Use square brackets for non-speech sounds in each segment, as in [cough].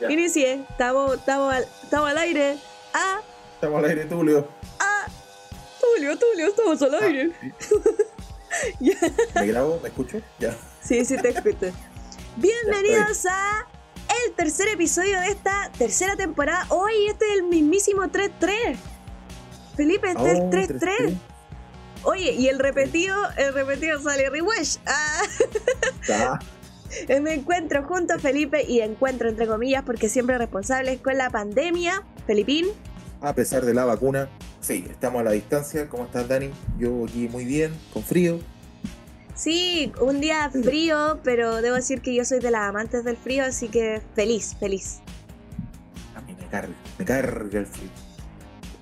Ya. Inicié. Estamos, estamos, al, estamos al aire. Ah, Estamos al aire, Tulio. ah. Tulio, Tulio, estamos al aire. [laughs] Ya. ¿Me grabo? ¿Me escucho? Ya. Sí, sí, te escucho. [laughs] Bienvenidos a el tercer episodio de esta tercera temporada. Hoy este es el mismísimo 3-3. Felipe, este es Oh, el 3-3. Oye, y el repetido, el repetido sale Rewish. Ah. [laughs] [laughs] Me encuentro junto a Felipe y encuentro entre comillas porque siempre responsables con la pandemia. Felipín, A pesar de la vacuna, sí, estamos a la distancia. ¿Cómo estás, Dani? Yo aquí muy bien, con frío. sí, un día frío, pero debo decir que yo soy de las amantes del frío, así que feliz, feliz. A mí me carga, me carga el frío.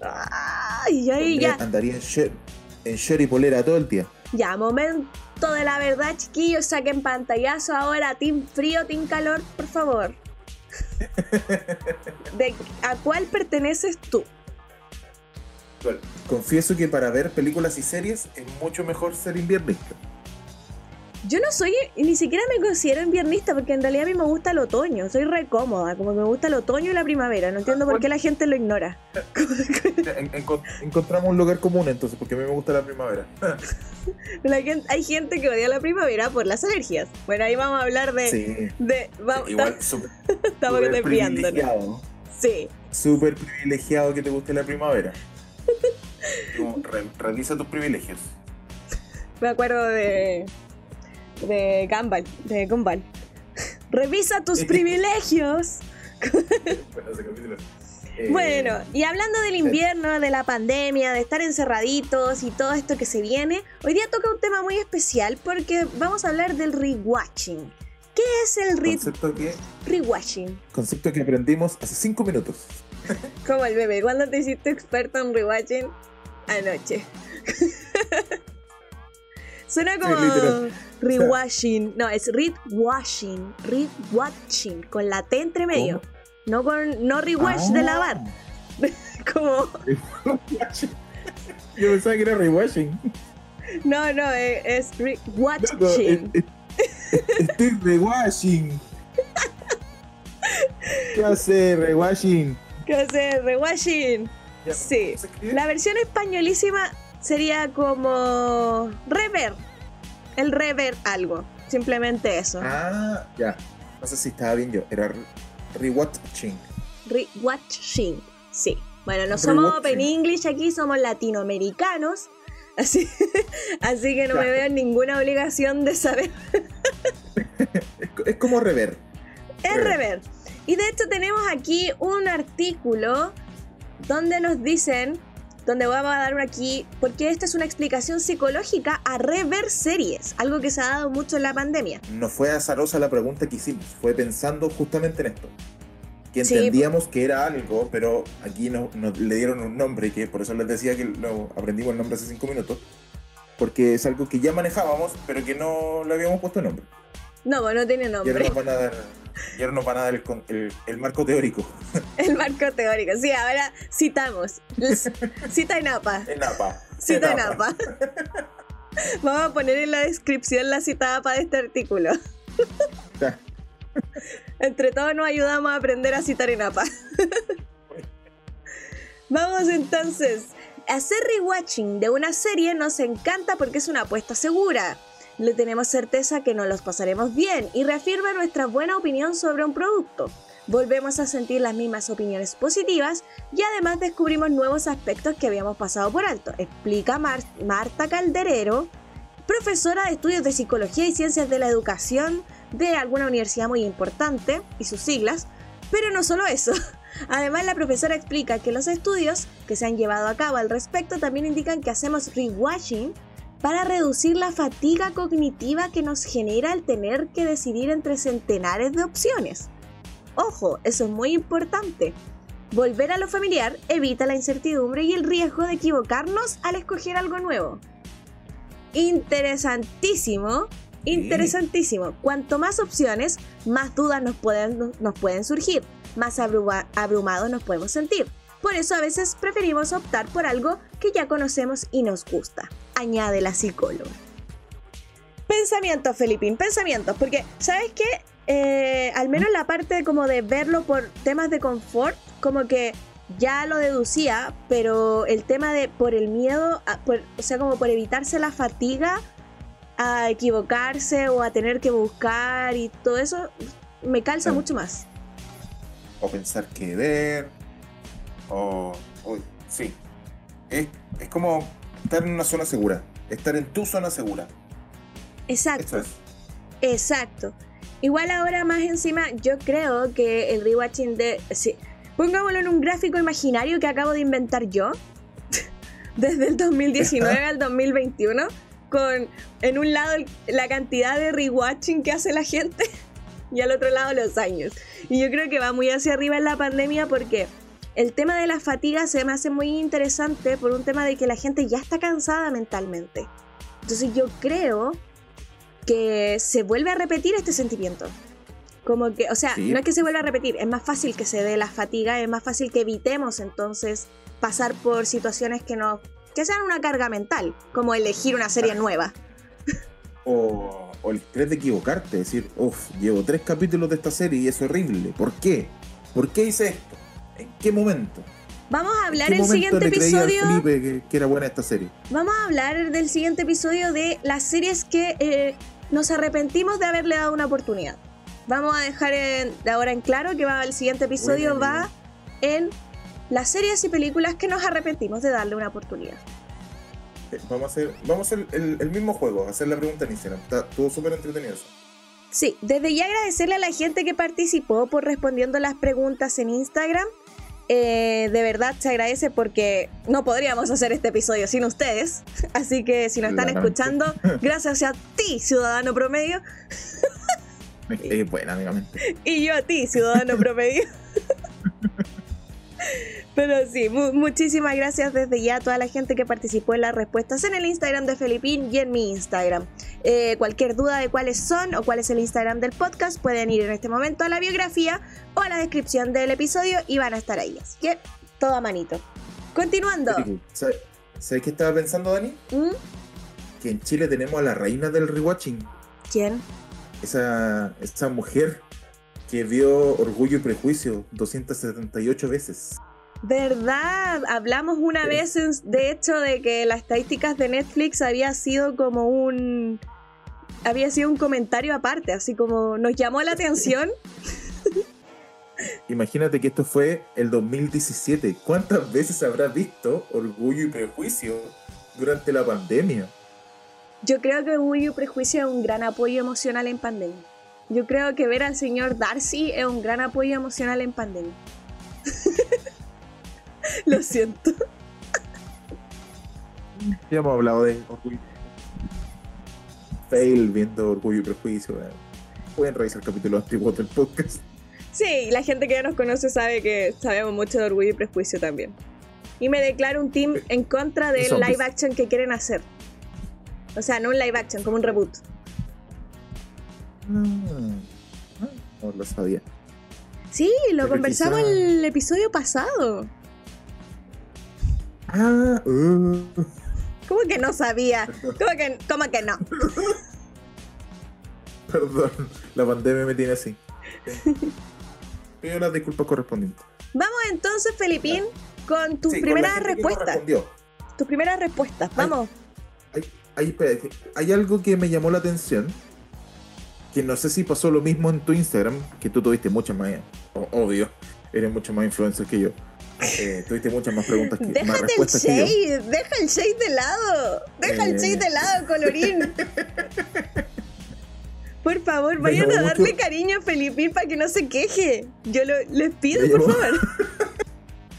Ay, ay, ya, Andaría en en y polera todo el día. ya, momento de la verdad, chiquillos, saquen pantallazo ahora, team frío, team calor, por favor. [laughs] ¿De ¿A cuál perteneces tú? Confieso que para ver películas y series es mucho mejor ser inviernista. Yo no soy, ni siquiera me considero inviernista porque en realidad a mí me gusta el otoño, soy re cómoda, como que me gusta el otoño y la primavera, no entiendo por qué la gente lo ignora. En- encon- encontramos un lugar común entonces, porque a mí me gusta la primavera. [laughs] La gente- hay gente que odia la primavera por las alergias. Bueno, ahí vamos a hablar de... Sí. de vamos, Igual, súper [laughs] estamos desviándonos. privilegiado. Sí, Súper privilegiado que te guste la primavera. [laughs] Como, re- revisa tus privilegios. me acuerdo de... de Gumball, de Gumball. [laughs] Revisa tus [laughs] privilegios. [laughs] Bueno, y hablando del invierno, de la pandemia, de estar encerraditos y todo esto que se viene, hoy día toca un tema muy especial porque vamos a hablar del rewatching. ¿Qué es el re- concepto que, rewatching? concepto que aprendimos hace cinco minutos. Como el bebé, ¿cuándo te hiciste experto en rewatching? Anoche. Suena como rewatching. No, es rewatching. Rewatching. Con la T entre medio. No con no rewash de Ah. lavar. [laughs] Como. Yo pensaba que era rewashing. No, no, eh, es no, rewatching. es- es- Estoy rewashing. ¿Qué hace rewashing? ¿Qué hace? Rewatching. Ya, Sí. La versión españolísima sería como rever. El rever algo. Simplemente eso. Ah, ya. No sé si estaba bien yo. Era re- rewatching. Rewatching. Sí. Bueno, no somos. Open English aquí, somos latinoamericanos. Así, [laughs] así que no me veo en ninguna obligación de saber. Es, co- es como rever. Es Rever. rever. Y de hecho tenemos aquí un artículo donde nos dicen, donde vamos a dar una aquí, porque esta es una explicación psicológica a rever series, algo que se ha dado mucho en la pandemia. No fue azarosa la pregunta que hicimos. Fue pensando justamente en esto. Que Sí, entendíamos que era algo, pero aquí no- nos le dieron un nombre, que por eso les decía que lo aprendimos el nombre hace cinco minutos. Porque es algo que ya manejábamos, pero que no le habíamos puesto nombre. No, no tiene nombre. y ahora nos van a dar el, con- el- el marco teórico. [laughs] El marco teórico. Sí, ahora citamos. Cita en APA. [laughs] En APA. Cita en APA. [laughs] Vamos a poner en la descripción la cita APA de este artículo. Ya. Entre todos nos ayudamos a aprender a citar en APA. Vamos entonces. Hacer rewatching de una serie nos encanta porque es una apuesta segura. Le tenemos certeza que nos los pasaremos bien y reafirma nuestra buena opinión sobre un producto. Volvemos a sentir las mismas opiniones positivas y además descubrimos nuevos aspectos que habíamos pasado por alto. Explica Mar- Marta Calderero, profesora de estudios de psicología y ciencias de la educación de alguna universidad muy importante y sus siglas, pero no solo eso. [laughs] Además, la profesora explica que los estudios que se han llevado a cabo al respecto también indican que hacemos rewatching para reducir la fatiga cognitiva que nos genera el tener que decidir entre centenares de opciones. Ojo, eso es muy importante. Volver a lo familiar evita la incertidumbre y el riesgo de equivocarnos al escoger algo nuevo. Interesantísimo, interesantísimo. Cuanto más opciones, más dudas nos pueden, nos pueden surgir, más abruma- abrumados nos podemos sentir. Por eso a veces preferimos optar por algo que ya conocemos y nos gusta, añade la psicóloga. Pensamientos, Felipín, pensamientos, porque ¿sabes qué? eh, al menos la parte como de verlo por temas de confort, como que ya lo deducía, pero el tema de por el miedo, o sea, como por evitarse la fatiga a equivocarse o a tener que buscar y todo eso, me calza mucho más. O pensar que ver, o, sí, es, es como estar en una zona segura, estar en tu zona segura. Exacto. Exacto. Igual ahora más encima, yo creo que el rewatching de... Sí, pongámoslo en un gráfico imaginario que acabo de inventar yo, [laughs] desde el 2019 [laughs] al 2021, con en un lado la cantidad de rewatching que hace la gente [laughs] y al otro lado los años. Y yo creo que va muy hacia arriba en la pandemia porque el tema de la fatiga se me hace muy interesante por un tema de que la gente ya está cansada mentalmente. Entonces yo creo que se vuelve a repetir este sentimiento. Como que, o sea, no es que se vuelva a repetir, es más fácil que se dé la fatiga, es más fácil que evitemos entonces pasar por situaciones que no que sean una carga mental, como elegir una serie nueva. O, o, el estrés de equivocarte, decir, uff, llevo tres capítulos de esta serie y es horrible. ¿Por qué? ¿Por qué hice esto? ¿En qué momento? Vamos a hablar el siguiente episodio. que, era buena esta serie. Vamos a hablar del siguiente episodio de las series que eh, nos arrepentimos de haberle dado una oportunidad. Vamos a dejar de ahora en claro que va el siguiente episodio va en las series y películas que nos arrepentimos de darle una oportunidad. Eh, vamos a hacer, vamos a hacer el, mismo juego, hacer la pregunta en Instagram. Está todo súper entretenido Sí, desde ya agradecerle a la gente que participó por respondiendo las preguntas en Instagram. Eh, de verdad se agradece porque no podríamos hacer este episodio sin ustedes. [laughs] Así que si nos están escuchando, [laughs] gracias a ti, ciudadano promedio. Buena, amigamente. [laughs] Y yo a ti, ciudadano promedio. Pero sí, muchísimas gracias desde ya a toda la gente que participó en las respuestas en el Instagram de Felipín y en mi Instagram. Eh, cualquier duda de cuáles son o cuál es el Instagram del podcast, pueden ir en este momento a la biografía o a la descripción del episodio y van a estar ahí. Así que todo a manito. Continuando. ¿Sabes, qué estaba pensando, Dani? ¿Mm? Que en Chile tenemos a la reina del rewatching. ¿Quién? Esa, esa mujer que vio Orgullo y Prejuicio 278 veces. ¿Verdad? Hablamos una vez, de hecho, de que las estadísticas de Netflix había sido como un... Había sido un comentario aparte, así como nos llamó la atención. [laughs] [laughs] Imagínate que esto fue el 2017. ¿Cuántas veces habrás visto Orgullo y Prejuicio durante la pandemia? Yo creo que Orgullo y Prejuicio es un gran apoyo emocional en pandemia. Yo creo que ver al señor Darcy es un gran apoyo emocional en pandemia. [laughs] Lo siento. Ya hemos hablado de orgullo. Fail viendo orgullo y prejuicio. Pueden revisar el capítulo de del podcast. Sí, la gente que ya nos conoce sabe que sabemos mucho de orgullo y prejuicio también. Y me declaro un team en contra del live action que quieren hacer. O sea, no un live action, como un reboot. Ah, no lo sabía. Sí, lo conversamos en el episodio pasado. Ah, uh. ¿Cómo que no sabía? ¿Cómo que, cómo que no? [laughs] Perdón, la pandemia me tiene así. Pido las disculpas correspondientes. Vamos entonces, Felipín, con tus primeras respuestas. Tus primeras respuestas, vamos. Hay, hay algo que me llamó la atención que no sé si pasó lo mismo en tu Instagram, que tú tuviste muchas más, obvio, eres mucho más influencer que yo. Eh, tuviste muchas más preguntas que Déjate más respuestas el shade, deja el shade de lado, deja el shade de lado, colorín. [laughs] Por favor, vayan a darle cariño a Felipín para que no se queje. Yo lo, les pido, por favor. [laughs]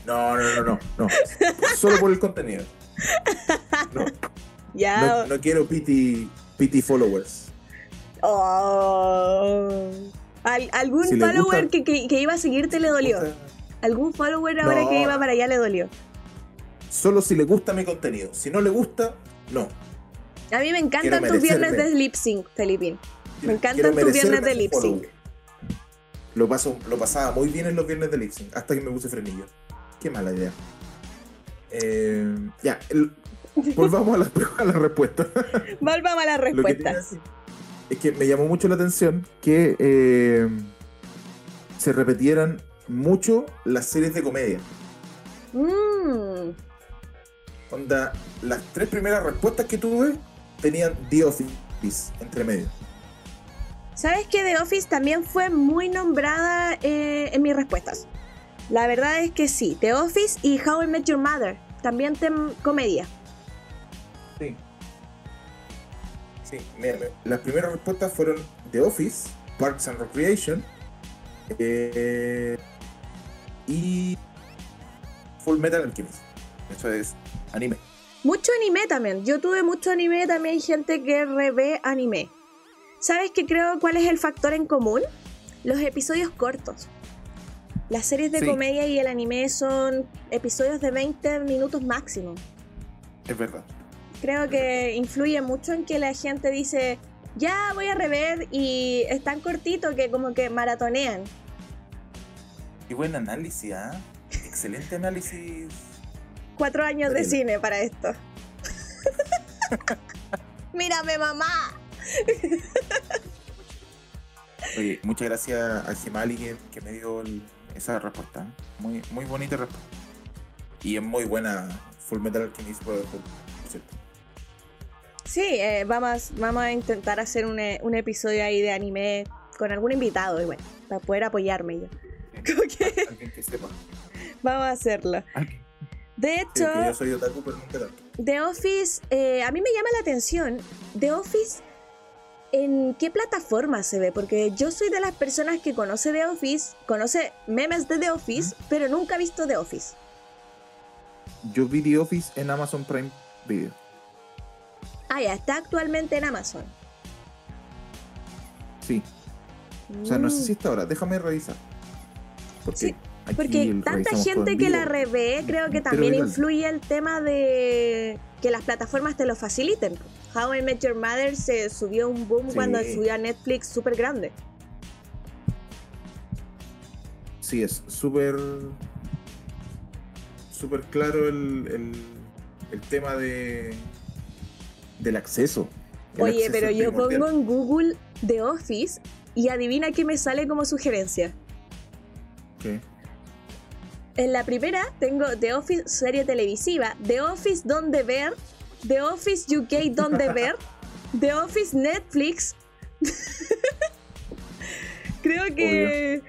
No, no, no, no, no. Solo por el contenido. No. [laughs] Ya. No, quiero pity, pity followers. Oh. ¿Algún follower que, que, iba a seguirte le dolió? ¿Algún follower ahora que iba para allá le dolió? Solo si le gusta mi contenido. Si no le gusta, no. A mí me encantan tus viernes de lip sync, Felipín. Me encantan tus viernes de lip sync. Lo, paso, lo pasaba muy bien en los viernes de lip sync, hasta que me puse frenillo. Qué mala idea. Eh, ya, volvamos a la, [laughs] a la respuesta. Volvamos a la respuesta es que me llamó mucho la atención que eh, se repetieran mucho las series de comedia. Mmm. Onda, las tres primeras respuestas que tuve tenían The Office entre medio. ¿Sabes que The Office también fue muy nombrada eh, en mis respuestas? La verdad es que sí, The Office y How I Met Your Mother, también comedia. Sí, las primeras respuestas fueron The Office, Parks and Recreation eh, y Full Metal Alchemist. Eso es anime. Mucho anime también. Yo tuve mucho anime, también hay gente que revé anime. ¿Sabes qué creo cuál es el factor en común? Los episodios cortos. Las series de Sí. comedia y el anime son episodios de 20 minutos máximo. Es verdad. Creo que influye mucho en que la gente dice, ya voy a rever y es tan cortito que como que maratonean. Y buen análisis, ¿ah? Excelente análisis. Cuatro años de cine para esto. [laughs] Mírame mamá. Oye, muchas gracias a Gemali que, que me dio el- esa respuesta. ¿eh? Muy, muy bonita respuesta. Y es muy buena Full Metal Alchemist por cierto. Sí, eh, vamos, vamos a intentar hacer un, eh, un episodio ahí de anime con algún invitado, y bueno, para poder apoyarme yo. [laughs] Que Alguien que sepa. vamos a hacerlo. Alguien. De hecho, que yo soy otaku, pero nunca tanto. The Office, eh, a mí me llama la atención, The Office, ¿en qué plataforma se ve? Porque yo soy de las personas que conoce The Office, conoce memes de The Office, pero nunca ha visto The Office. Yo vi The Office en Amazon Prime Video. Ah, ya, está actualmente en Amazon. Sí. O sea, no sé Mm. si está ahora. Déjame revisar. Porque, Sí, Porque tanta gente en que la revé, creo que también legal. influye el tema de que las plataformas te lo faciliten. How I Met Your Mother se subió un boom Sí. cuando subió a Netflix súper grande. Sí, es súper. súper claro el, el, el tema de. Del acceso. Oye, acceso pero yo pongo en Google The Office y adivina qué me sale como sugerencia. ¿Qué? En la primera tengo The Office serie televisiva, The Office donde ver, The Office UK donde [laughs] ver, The Office Netflix. [laughs] creo que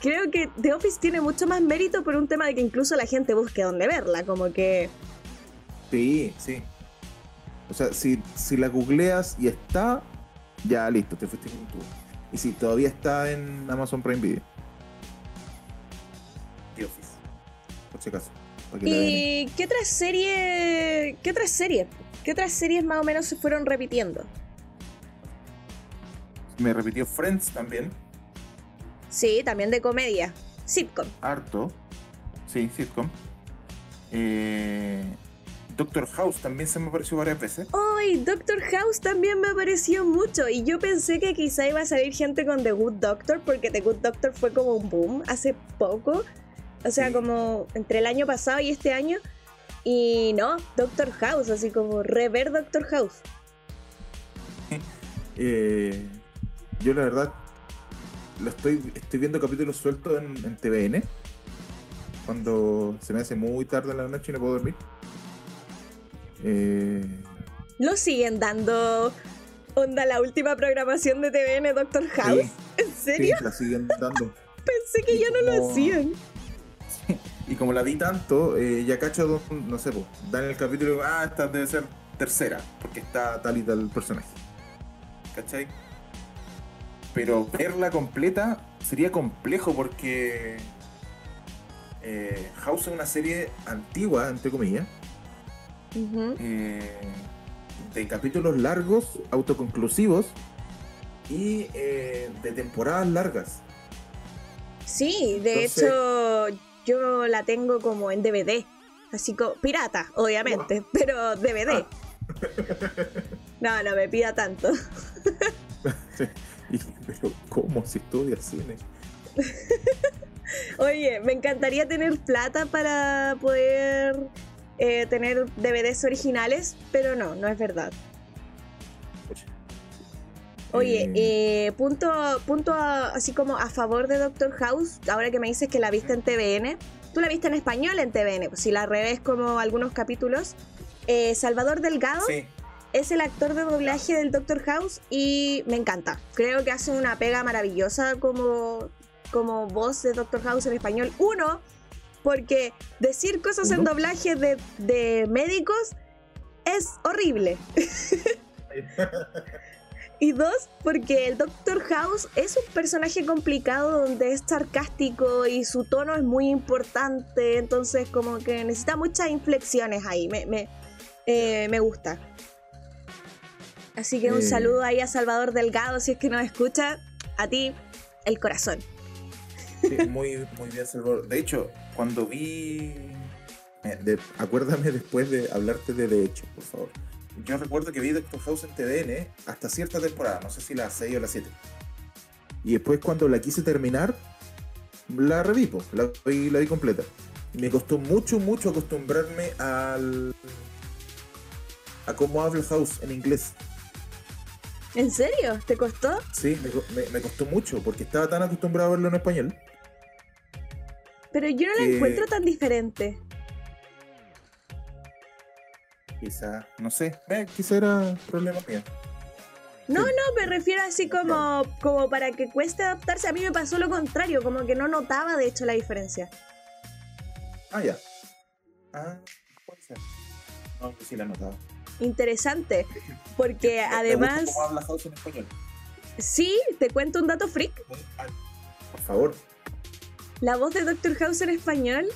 creo que The Office tiene mucho más mérito por un tema de que incluso la gente busque dónde verla, como que Sí, sí. O sea, si, si la googleas y está, ya listo, te fuiste con tu. Y si todavía está en Amazon Prime Video. The Office. Por si acaso. ¿Y qué otras series qué otras series? ¿Qué otras series más o menos se fueron repitiendo? Me repitió Friends también. Sí, también de comedia, sitcom. Harto. Sí, sitcom. Eh, Doctor House también se me apareció varias veces. ¡Ay! Doctor House también me apareció mucho. Y yo pensé que quizá iba a salir gente con The Good Doctor, porque The Good Doctor fue como un boom hace poco. O sea, Sí. como entre el año pasado y este año. Y no, Doctor House, así como rever Doctor House. [laughs] Eh, yo la verdad lo estoy, estoy viendo capítulos sueltos en, en TVN. Cuando se me hace muy tarde en la noche y no puedo dormir. Eh, ¿Lo siguen dando onda la última programación de TVN Doctor House? sí, ¿En sí, serio? la siguen dando. [laughs] Pensé que y ya no lo hacían. [laughs] Y como la vi tanto, eh, ya cacho, dos- no sé, pues, dan el capítulo ah, esta debe ser tercera, porque está tal y tal personaje. ¿Cachai? Pero verla completa sería complejo porque eh, House es una serie antigua, entre comillas, Eh, de capítulos largos, autoconclusivos y eh, de temporadas largas. Sí, de Entonces- hecho yo la tengo como en DVD. Así como pirata, obviamente, pero DVD. [laughs] No, no me pida tanto. [laughs] Pero, ¿cómo si estudia cine? [laughs] Oye, me encantaría tener plata para poder eh, tener DVDs originales, pero no, no es verdad. Oye, Eh, eh, punto, punto a- así como a favor de Doctor House, ahora que me dices que la viste en TVN, tú la viste en español en TVN, pues si la revés como algunos capítulos. Eh, Salvador Delgado sí, es el actor de doblaje del Doctor House y me encanta. Creo que hace una pega maravillosa como, como voz de Doctor House en español. Uno, porque decir cosas en doblaje de, de médicos es horrible. [laughs] Y dos, porque el Doctor House es un personaje complicado donde es sarcástico y su tono es muy importante, entonces como que necesita muchas inflexiones ahí, me, me, eh, me gusta. Así que un Eh. saludo ahí a Salvador Delgado, si es que nos escucha, a ti, el corazón. sí, muy, muy bien, Salvador. De hecho, cuando vi. eh, de- acuérdame después de hablarte de De hecho, por favor. Yo recuerdo que vi Doctor House en TVN hasta cierta temporada, no sé si la 6 o la 7. Y después, cuando la quise terminar, la reví, la vi, la vi completa. Y me costó mucho, mucho acostumbrarme al. a cómo habla House en inglés. ¿En serio? ¿Te costó? Sí, me, co- me- me costó mucho, porque estaba tan acostumbrado a verlo en español. Pero yo no la Eh. encuentro tan diferente. Quizá, no sé, eh, quizá era problema mío. No, Sí. no, me refiero así como, como para que cueste adaptarse. A mí me pasó lo contrario, como que no notaba de hecho la diferencia. Ah, ya. Ah, puede ser. No, que sí la he notado. Interesante, [laughs] porque además, ¿Cómo habla House en español? sí, te cuento un dato freak. Por favor. La voz de Doctor House en español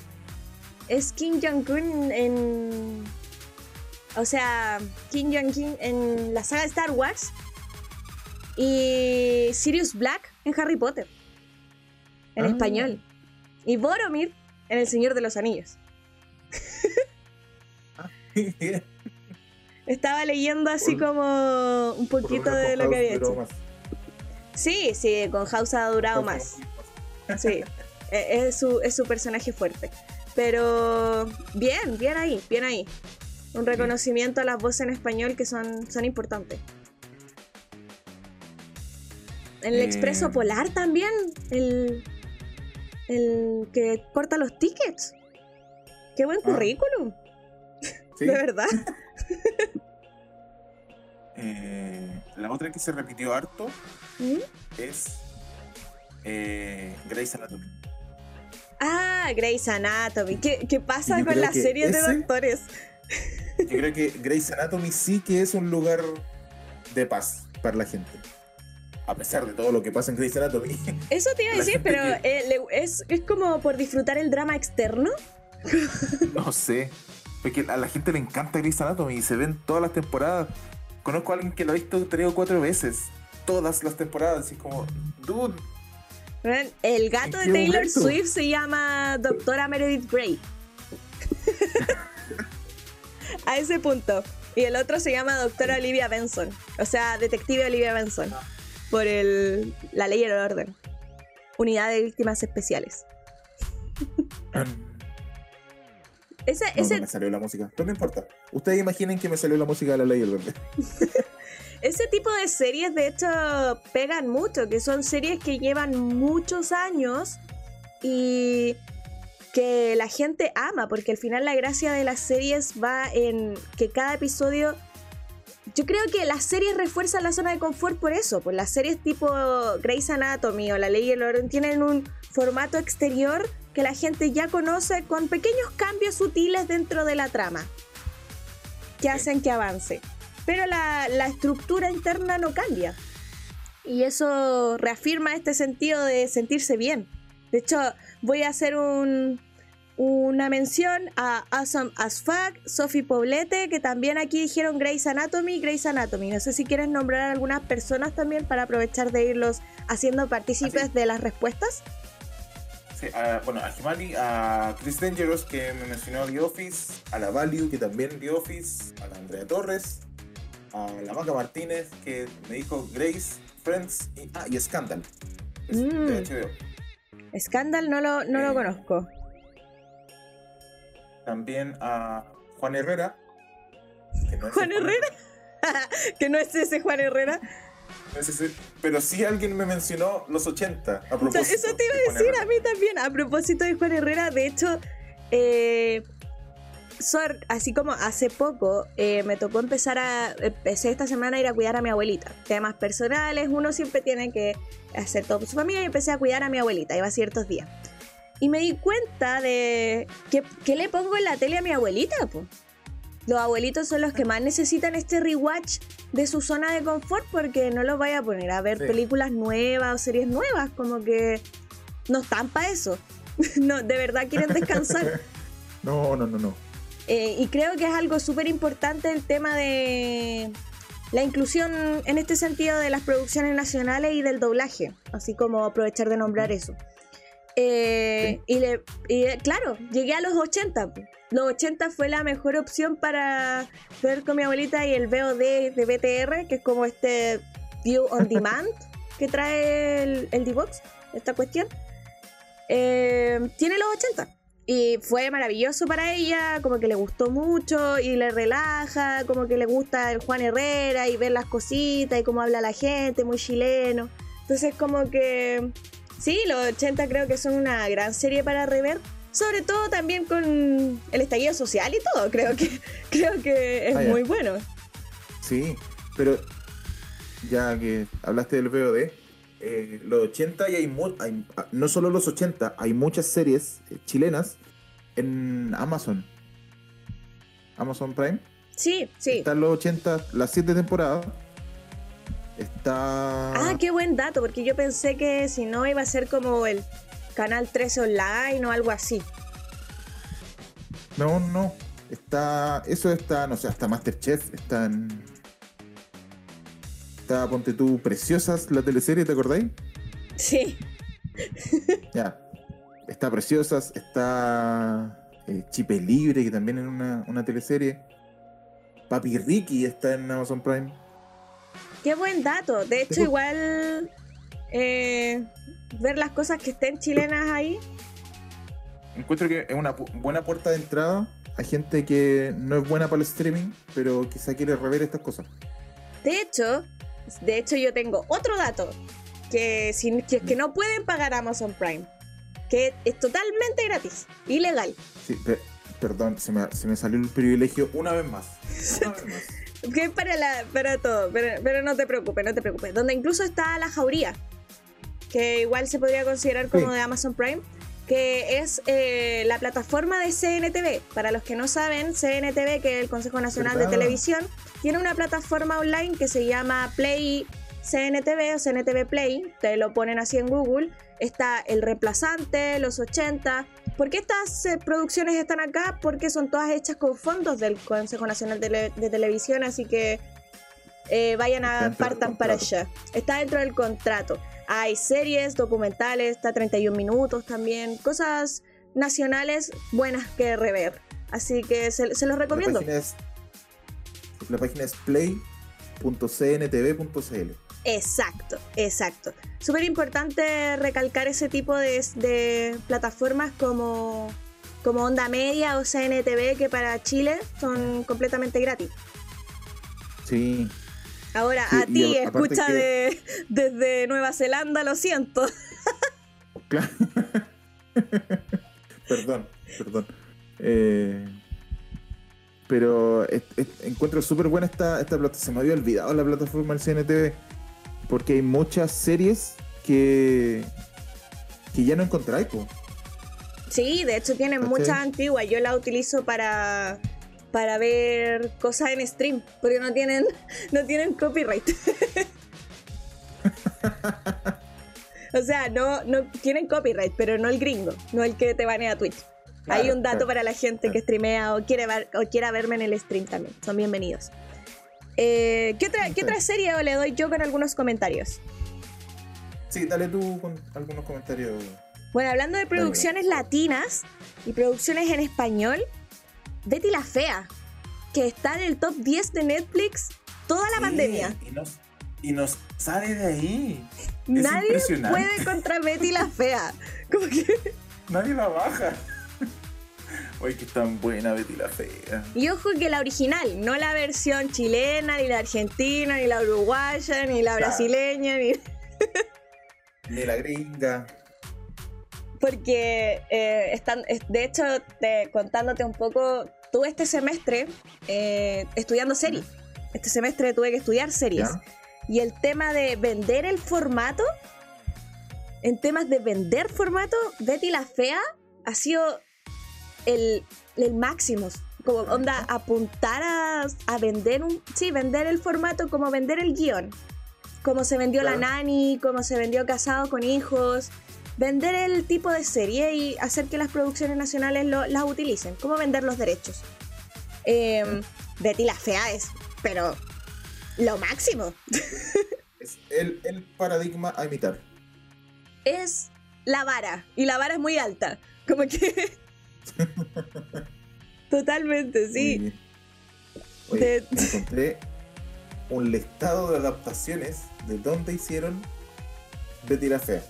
es Kim Jong-un en... O sea, Kim Jong-un en la saga de Star Wars y Sirius Black en Harry Potter, en Ah. español. Y Boromir en El Señor de los Anillos. [laughs] Estaba leyendo así Por- como un poquito de lo que había hecho. más. Sí, sí, con House ha durado House más. Sí, [laughs] es su, es su personaje fuerte. Pero bien, bien ahí, bien ahí. Un reconocimiento a las voces en español que son, son importantes. El Eh. Expreso Polar también, el, el que corta los tickets. Qué buen Ah. currículum, Sí. de verdad. [laughs] [laughs] Eh, la otra que se repitió harto ¿Mm? es eh, Grey's Anatomy. Ah, Grey's Anatomy. ¿Qué, qué pasa Yo con las series de doctores? Yo creo que Grey's Anatomy sí que es un lugar de paz para la gente. A pesar de todo lo que pasa en Grey's Anatomy. [laughs] Eso te iba a [laughs] decir, pero que- eh, es, es como por disfrutar el drama externo. [laughs] No sé. Porque a la gente le encanta Grey's Anatomy y se ven todas las temporadas. Conozco a alguien que lo ha visto tres o cuatro veces. Todas las temporadas. Y es como, dude. El gato de ¿En qué Taylor momento? Swift se llama Doctora Meredith Grey. [laughs] a ese punto. Y el otro se llama Doctora Olivia Benson. O sea, Detective Olivia Benson. Por el, la ley y el orden. Unidad de Víctimas Especiales. [laughs] Ese, no, ese, no me salió la música. Pero no importa. Ustedes imaginen que me salió la música de la ley del orden. [laughs] Ese tipo de series, de hecho, pegan mucho, que son series que llevan muchos años y que la gente ama, porque al final la gracia de las series va en que cada episodio... Yo creo que las series refuerzan la zona de confort por eso, pues las series tipo Grey's Anatomy o La Ley y el Orden tienen un formato exterior que la gente ya conoce con pequeños cambios sutiles dentro de la trama que hacen que avance pero la, la estructura interna no cambia. Y eso reafirma este sentido de sentirse bien. De hecho, voy a hacer un, una mención a Awesome as Fuck, Sophie Poblete, que también aquí dijeron Grey's Anatomy, Grey's Anatomy. No sé si quieres nombrar a algunas personas también para aprovechar de irlos haciendo partícipes Así. de las respuestas. Sí, a- bueno, a Jimali, a Chris Dangerous, que me mencionó The Office, a la Value, que también The Office, a la Andrea Torres, a la Maca Martínez, que me dijo Grace, Friends, y, ah, y Scandal. es Mm. de HBO. Scandal no lo, no lo Eh, conozco. También a Juan Herrera. que no es Juan Herrera. [laughs] que no es ese Juan Herrera. Pero sí alguien me mencionó los 80 a propósito. Eso te iba a decir a mí también, a propósito de Juan Herrera. De hecho, eh, así como hace poco eh, me tocó empezar a, empecé esta semana a ir a cuidar a mi abuelita. Temas personales, uno siempre tiene que hacer todo por su familia y empecé a cuidar a mi abuelita, iba ciertos días. Y me di cuenta de que, ¿qué le pongo en la tele a mi abuelita, pues los abuelitos son los que más necesitan este rewatch de su zona de confort porque no los vaya a poner a ver películas nuevas o series nuevas, como que no están para eso. [laughs] no, de verdad quieren descansar. [laughs] no, no, no, no. Eh, y creo que es algo súper importante el tema de la inclusión en este sentido de las producciones nacionales y del doblaje, así como aprovechar de nombrar eso. Eh, y, le, y claro, llegué a los 80. Los 80 fue la mejor opción para ver con mi abuelita y el VOD de BTR, que es como este View on [laughs] Demand que trae el, el D-Box, esta cuestión. Eh, tiene los 80. Y fue maravilloso para ella, como que le gustó mucho y le relaja, como que le gusta el Juan Herrera y ver las cositas y cómo habla la gente, muy chileno. Entonces como que Sí, los 80 creo que son una gran serie para rever. Sobre todo también con el estallido social y todo. Creo que, [laughs] creo que es ah, muy bueno. Sí, pero ya que hablaste del VOD, eh, los 80 y hay, hay, no solo los 80, hay muchas series eh, chilenas en Amazon. Amazon Prime. Sí, sí. Están los 80, las 7 temporadas. Está. Ah, qué buen dato, porque yo pensé que si no iba a ser como el Canal 13 Online o algo así. No, no. Está. Eso está, no sé, hasta Masterchef. Están. Está, ponte tú, Preciosas, la teleserie, ¿te acordáis? Sí. ya. Está Preciosas, está. Eh, Chipe Libre, que también es una, una teleserie. Papi Ricky está en Amazon Prime. Qué buen dato. De hecho, igual eh, ver las cosas que estén chilenas ahí. Encuentro que es una buena puerta de entrada a gente que no es buena para el streaming, pero quizá quiere rever estas cosas. De hecho, de hecho yo tengo otro dato que, si, que, no pueden pagar Amazon Prime, que es totalmente gratis, ilegal. Sí, perdón, se me, se me salió el privilegio una vez más. Una vez más. [laughs] Que para, la, para todo, pero, no te preocupes, no te preocupes. Donde incluso está la jauría, que igual se podría considerar como de Amazon Prime, que es eh, la plataforma de CNTV. Para los que no saben, CNTV, que es el Consejo Nacional de Televisión, tiene una plataforma online que se llama Play CNTV o CNTV Play, te lo ponen así en Google, está El Reemplazante, Los 80. ¿Por qué estas eh, producciones están acá? Porque son todas hechas con fondos del Consejo Nacional de, Televisión, así que eh, vayan a partan para allá. Está dentro del contrato. Hay series, documentales, está 31 minutos también, cosas nacionales buenas que rever. Así que se, los recomiendo. La página es, play.cntv.cl. Exacto, exacto. Súper importante recalcar ese tipo de, plataformas como, como Onda Media o CNTV que para Chile son completamente gratis. Sí. Ahora, a ti, escucha de, desde Nueva Zelanda, lo siento. [laughs] Claro. [laughs] perdón, perdón. Eh, pero encuentro súper buena esta, esta plataforma. Se me había olvidado la plataforma del CNTV porque hay muchas series que, que ya no encontráis. Sí, de hecho tienen muchas antiguas. Yo la utilizo para, para ver cosas en stream, porque no tienen, [laughs] no tienen copyright. [laughs] o sea, no, no tienen copyright, pero no el gringo, no el que te banea Twitch. Hay un dato para la gente que streamea o quiere, o quiera verme en el stream también. Son bienvenidos. Eh, ¿qué, otra, ¿Qué otra serie le doy yo con algunos comentarios? Sí, dale tú con algunos comentarios. Bueno, hablando de producciones latinas y producciones en español, Betty la Fea, que está en el top 10 de Netflix toda la pandemia. Y nos, sale de ahí. Nadie puede contra Betty la [laughs] Fea. Nadie la baja. [laughs] Oye, que tan buena Betty la Fea. Y ojo que la original, no la versión chilena, ni la argentina, ni la uruguaya, ni la Claro. brasileña, ni... Ni la gringa. Porque, eh, están, es- de hecho, te- contándote un poco, tuve este semestre eh, estudiando series. Este semestre tuve que estudiar series. ¿Ya? Y el tema de vender el formato, en temas de vender formato, Betty la Fea ha sido el, el máximo. Como onda, apuntar a, a vender un. Sí, vender el formato como vender el guion. Como se vendió La. Nani, como se vendió Casado con Hijos. Vender el tipo de serie y hacer que las producciones nacionales lo- las utilicen. Como vender los derechos. Em, Betty la Fea es, pero lo máximo. [laughs] Es el, el paradigma a imitar. es la vara. Y la vara es muy alta. Como que. [laughs] Totalmente, sí. Oye, De- encontré un listado de adaptaciones de dónde hicieron Betty la Fea.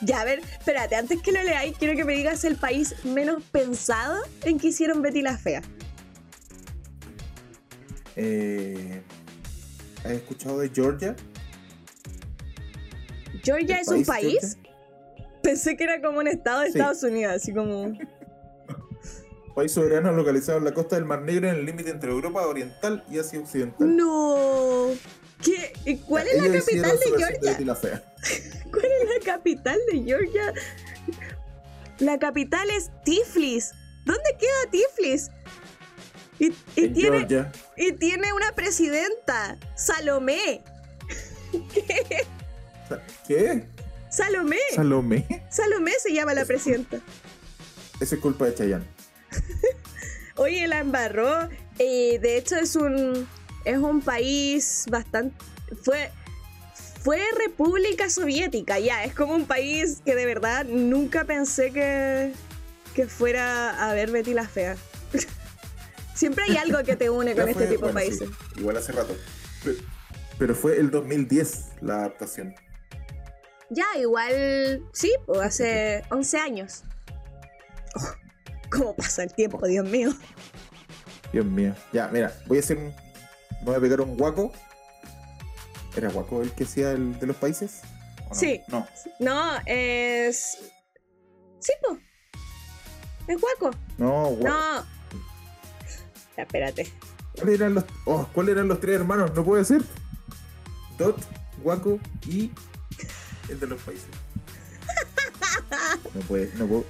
Ya, a ver, espérate, antes que lo leáis, quiero que me digas el país menos pensado en que hicieron Betty la Fea. Eh, ¿Has escuchado de Georgia? ¿Georgia ¿El es un país? Georgia? Pensé que era como un estado de Sí. Estados Unidos, así como. [laughs] País soberano localizado en la costa del Mar Negro en el límite entre Europa Oriental y Asia Occidental. ¡No! ¿Qué? ¿Y ¿Cuál es la Ellos capital de Georgia? [laughs] ¿Cuál es la capital de Georgia? La capital es Tiflis. ¿Dónde queda Tiflis? Y, y En tiene, Georgia. y tiene una presidenta, Salomé. [laughs] ¿Qué? Salomé. ¿Salomé? Salomé se llama la presidenta. Esa es culpa de Chayanne. [laughs] Oye, la embarró. Eh, de hecho, es un, es un país bastante. Fue, fue República Soviética, ya. Es como un país que de verdad nunca pensé que, que fuera a ver Betty la Fea. [laughs] Siempre hay algo que te une [laughs] con este tipo de países. sí, igual hace rato. Pero, pero fue el 2010 la adaptación. Ya, igual. Sí, pues hace 11 años. Oh, ¿Cómo pasa el tiempo, Dios mío? Dios mío. Ya, mira, voy a hacer un. Voy a pegar un guaco. ¿Era guaco el que hacía el de los países? Sí. No. No, es. Sí, pues. Es guaco. No, guaco. No. Ya, espérate. ¿Cuáles eran los, oh, ¿cuáles eran los tres hermanos? No puede ser. Dot, Guaco y el de los países. [laughs] No puede, no puedo,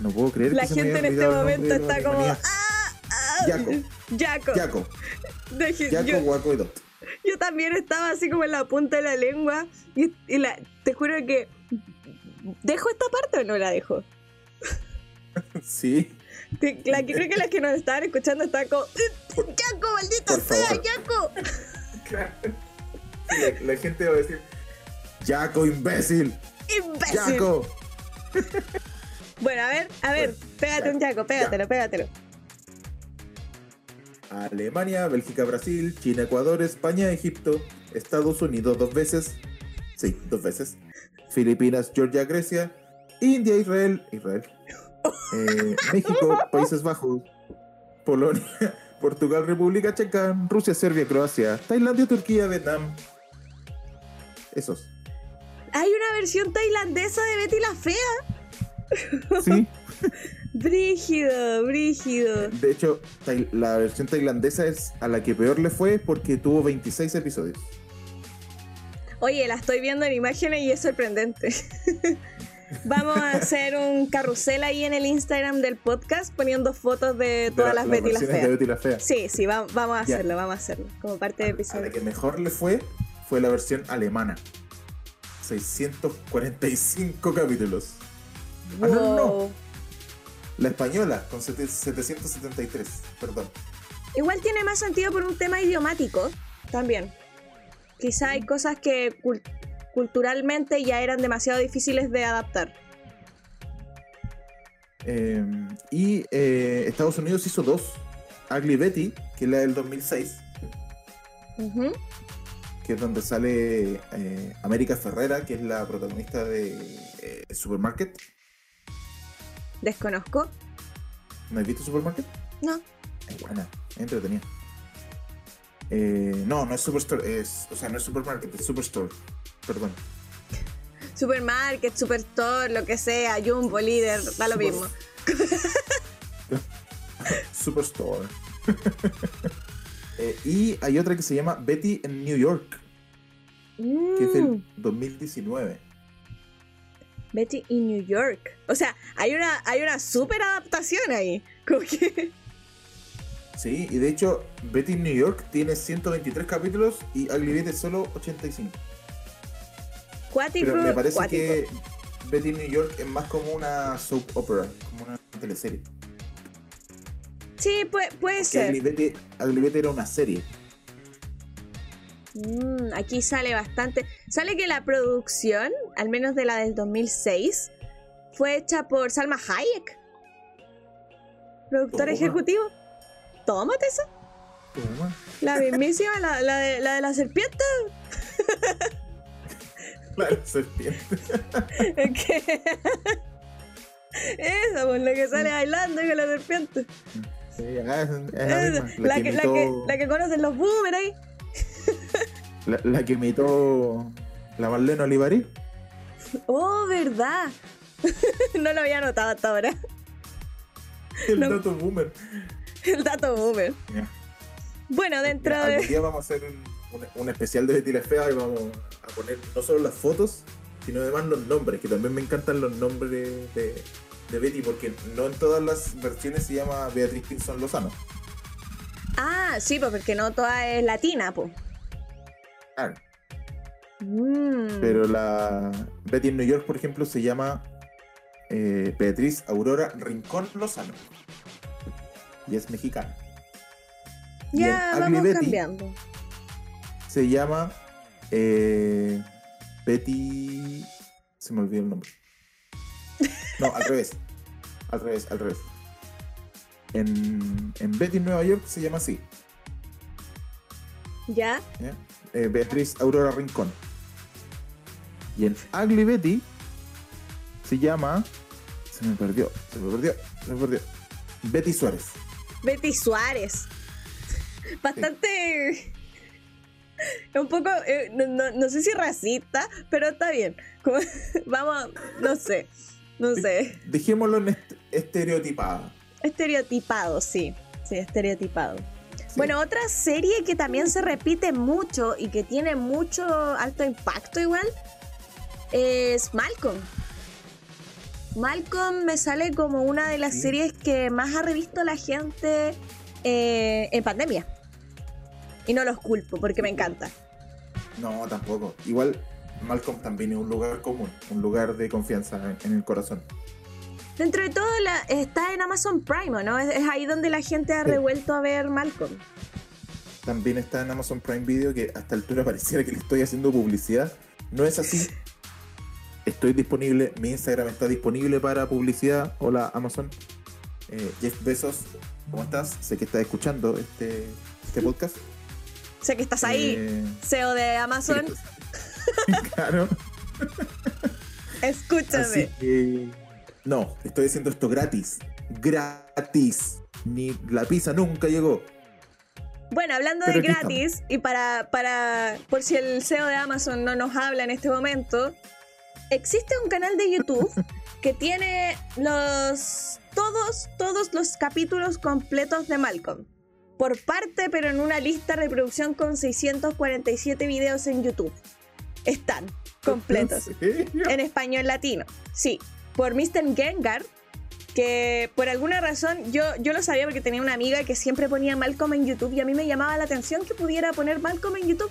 no puedo creer La que gente en este momento está como. ¡Ah! ah, Yaco. Yaco. Yaco, [laughs] Deje- Yaco, yo, Guaco y Dot. yo también estaba así como en la punta de la lengua. Y, y la, te juro que. ¿Dejo esta parte o no la dejo? [laughs] Sí, La, que- creo que las que nos estaban escuchando estaban como. [laughs] ¡Yaco, maldita sea. Yaco! la, la gente va a decir, Yaco, imbécil, ¡Imbécil! Yaco. Bueno, a ver, a ver, Bueno, pégate ya, un Yaco, pégatelo, pégatelo. Alemania, Bélgica, Brasil, China, Ecuador, España, Egipto, Estados Unidos dos veces, sí, dos veces, Filipinas, Georgia, Grecia, India, Israel, Israel, eh, [laughs] México, Países Bajos, Polonia, [laughs] Portugal, República Checa, Rusia, Serbia, Croacia, Tailandia, Turquía, Vietnam. Esos. Hay una versión tailandesa de Betty la Fea. [laughs] Sí. Brígido, brígido. De hecho, la versión tailandesa es a la que peor le fue porque tuvo 26 episodios. Oye, la estoy viendo en imágenes y es sorprendente. [laughs] Vamos a hacer un carrusel ahí en el Instagram del podcast poniendo fotos de todas De la- las Betty las versiones de feas. Betty la Fea. Sí, sí, va- vamos a Ya. hacerlo, vamos a hacerlo. Como parte del A la episodio. que mejor le fue fue la versión alemana. 645 capítulos. Ah, no, no. La española con sete- 773, perdón. Igual tiene más sentido por un tema idiomático también. Quizá hay cosas que cul- culturalmente ya eran demasiado difíciles de adaptar. Eh, y eh, Estados Unidos hizo dos. Ugly Betty, que es la del 2006, Ujú. que es donde sale eh, América Ferrera, que es la protagonista de eh, Supermarket. Desconozco. ¿No has visto Supermarket? No. Es buena, es entretenida. Eh, no, no es Superstore, es, o sea, no es Supermarket, es Superstore. Perdón. Supermarket, Superstore, lo que sea, Jumbo, líder, da lo mismo. [laughs] Superstore. [laughs] Eh, y hay otra que se llama Betty en New York, que es Mm, del 2019. Betty in New York. O sea, hay una, hay una super adaptación ahí. Como que. Sí, y de hecho, Betty en New York tiene 123 capítulos y Ugly Betty solo 85. Cuático, Pero me parece cuático. que Betty in New York es más como una soap opera, como una teleserie. Sí, puede, puede ser. Ugly Betty, Ugly Betty era una serie. Mm, aquí sale bastante. Sale que la producción, al menos de la del 2006, fue hecha por Salma Hayek, productor Toma. ejecutivo. Tómate eso. Toma. La mismísima, la, la de, la de la serpiente. [laughs] La serpiente. [laughs] Que- Esa, pues la que sale bailando con la serpiente. Sí, ah, es, es la Esa, misma. la, que, la, que, la que conocen los boomers ahí. La- la que imitó la Marlene Olivarí. Oh, verdad. [laughs] no lo había notado hasta ahora. El No. dato boomer. El dato boomer. Bueno, dentro Ya, de. día vamos a hacer un, un- un especial de Betty la Fea y vamos a poner no solo las fotos, sino además los nombres, que también me encantan los nombres de, Betty, porque no en todas las versiones se llama Beatriz Pinzón Lozano. Ah, sí, pues porque no toda es latina, pues. Mm. Pero la Betty en New York, por ejemplo, se llama eh, Beatriz Aurora Rincón Lozano. Y es mexicana. Ya vamos Betty cambiando. se llama eh, Betty. Se me olvidó el nombre. No, al revés. Al revés, al revés. En, en Betty Nueva York se llama así. Ya. ¿ya? Eh, Beatriz Aurora Rincón. Y en Ugly Betty se llama. Se me perdió, se me perdió, se me perdió. Betty Suárez. Betty Suárez. Bastante. Un poco, eh, no, no- no sé si racista, pero está bien. Como- [laughs] vamos, no sé, no sé. Dejémoslo en est- estereotipado. Estereotipado, sí, sí, estereotipado. Bueno, otra serie que también se repite mucho y que tiene mucho alto impacto igual es Malcolm. Malcolm me sale como una de las Sí. series que más ha revisto la gente eh, en pandemia. Y no los culpo porque me encanta. No, tampoco. Igual Malcolm también es un lugar común, un lugar de confianza en el corazón. Dentro de todo la, está en Amazon Prime, ¿o ¿no? Es, es ahí donde la gente ha Sí. revuelto a ver Malcolm. También está en Amazon Prime Video, que hasta altura pareciera que le estoy haciendo publicidad. No es así. Estoy disponible, mi Instagram está disponible para publicidad. Hola Amazon. Eh, Jeff Bezos, ¿cómo estás? Sé que estás escuchando este, este podcast. Sé que estás ahí, Eh, CEO de Amazon. estás- [laughs] claro. [laughs] Escúchame. Así que. No, estoy haciendo esto gratis. Gratis. Ni la pizza nunca llegó. Bueno, hablando Pero de gratis, y para, para, por si el CEO de Amazon no nos habla en este momento, existe un canal de YouTube [laughs] que tiene los, todos, todos los capítulos completos de Malcolm. Por parte, pero en una lista de reproducción con 647 videos en YouTube. Están [laughs] completos. En español latino. Sí, por Mr. Gengar, que por alguna razón yo, yo lo sabía porque tenía una amiga que siempre ponía Malcolm en YouTube y a mí me llamaba la atención que pudiera poner Malcolm en YouTube.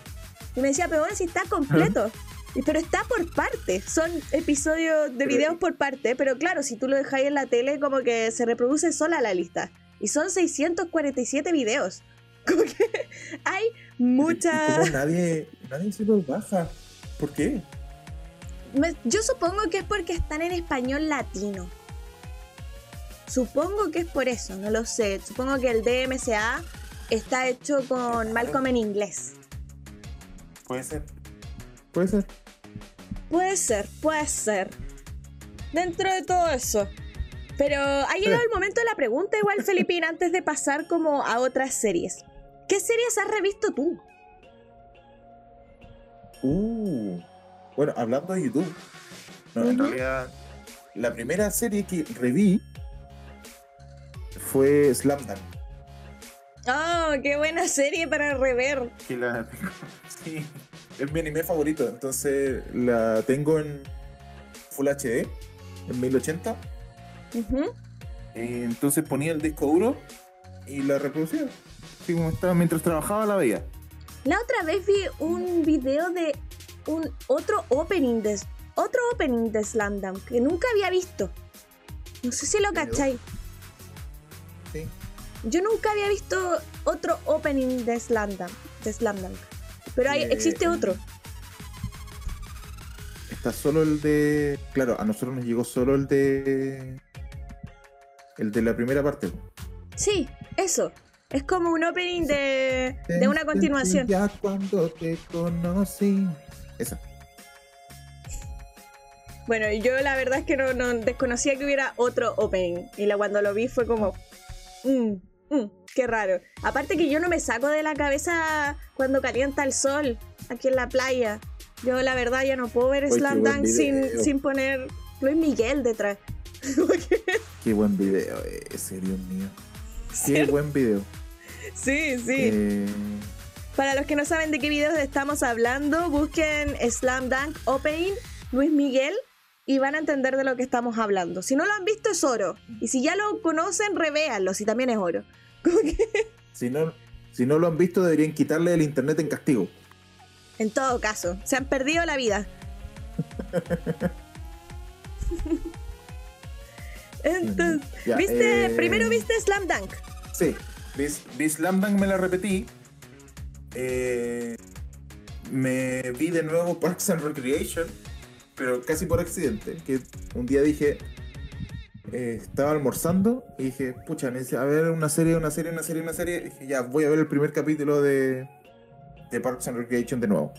Y me decía, pero bueno, si está completo. Y, pero está por parte, son episodios de videos por parte, pero claro, si tú lo dejáis en la tele como que se reproduce sola la lista. Y son 647 videos. [laughs] Como que hay ¿Y mucha... cómo nadie, nadie se los baja? ¿Por qué? Me- yo supongo que es porque están en español latino. Supongo que es por eso, no lo sé. Supongo que el DMCA está hecho con Malcolm en inglés. Puede ser. Puede ser. Puede ser, puede ser. Dentro de todo eso, Pero ha llegado el momento de la pregunta, igual, Felipín, antes de pasar como a otras series. ¿Qué series has revisto tú? Uh, bueno, hablando de YouTube, no, en realidad, la primera serie que reví fue Slam Dunk. Oh, qué buena serie para rever. Que la [laughs] sí, es mi anime favorito, entonces la tengo en Full HD, en 1080. Ujú. eh, entonces ponía el disco duro y la reproducía. Así como estaba mientras trabajaba la veía. La otra vez vi un video de un otro opening de otro opening de Slam Dunk que nunca había visto. No sé si lo cacháis. Sí. Yo nunca había visto otro opening de Slam Dunk, de Slam Dunk. Pero hay, Eh, existe otro. Está solo el de. Claro, a nosotros nos llegó solo el de. El de la primera parte. Sí, eso. Es como un opening de, de una continuación. Ya cuando te conocí. Esa. Bueno, yo la verdad es que no, no desconocía que hubiera otro opening. Y la, cuando lo vi fue como. Mmm, mmm, qué raro. Aparte que yo no me saco de la cabeza cuando calienta el sol aquí en la playa. Yo la verdad ya no puedo ver Slam Dunk sin, poner Luis Miguel detrás. [laughs] Qué buen video ese, Dios mío. Qué ¿Cierto? buen video. sí, sí. Eh, Para los que no saben de qué videos estamos hablando, busquen Slam Dunk Opening Luis Miguel y van a entender de lo que estamos hablando. Si no lo han visto es oro. Y si ya lo conocen, revéanlo, si también es oro. [laughs] Que, si, no, si no lo han visto, deberían quitarle el internet en castigo. en todo caso, se han perdido la vida. [laughs] Entonces, Ya, ¿viste? eh, Primero viste Slam Dunk. Sí, vi, vi Slam Dunk, me la repetí. Eh, me vi de nuevo Parks and Recreation, pero casi por accidente. Que un día dije, eh, estaba almorzando y dije, pucha, necesito a ver una serie, una serie, una serie, una serie. Y dije, ya, voy a ver el primer capítulo de, de Parks and Recreation de nuevo.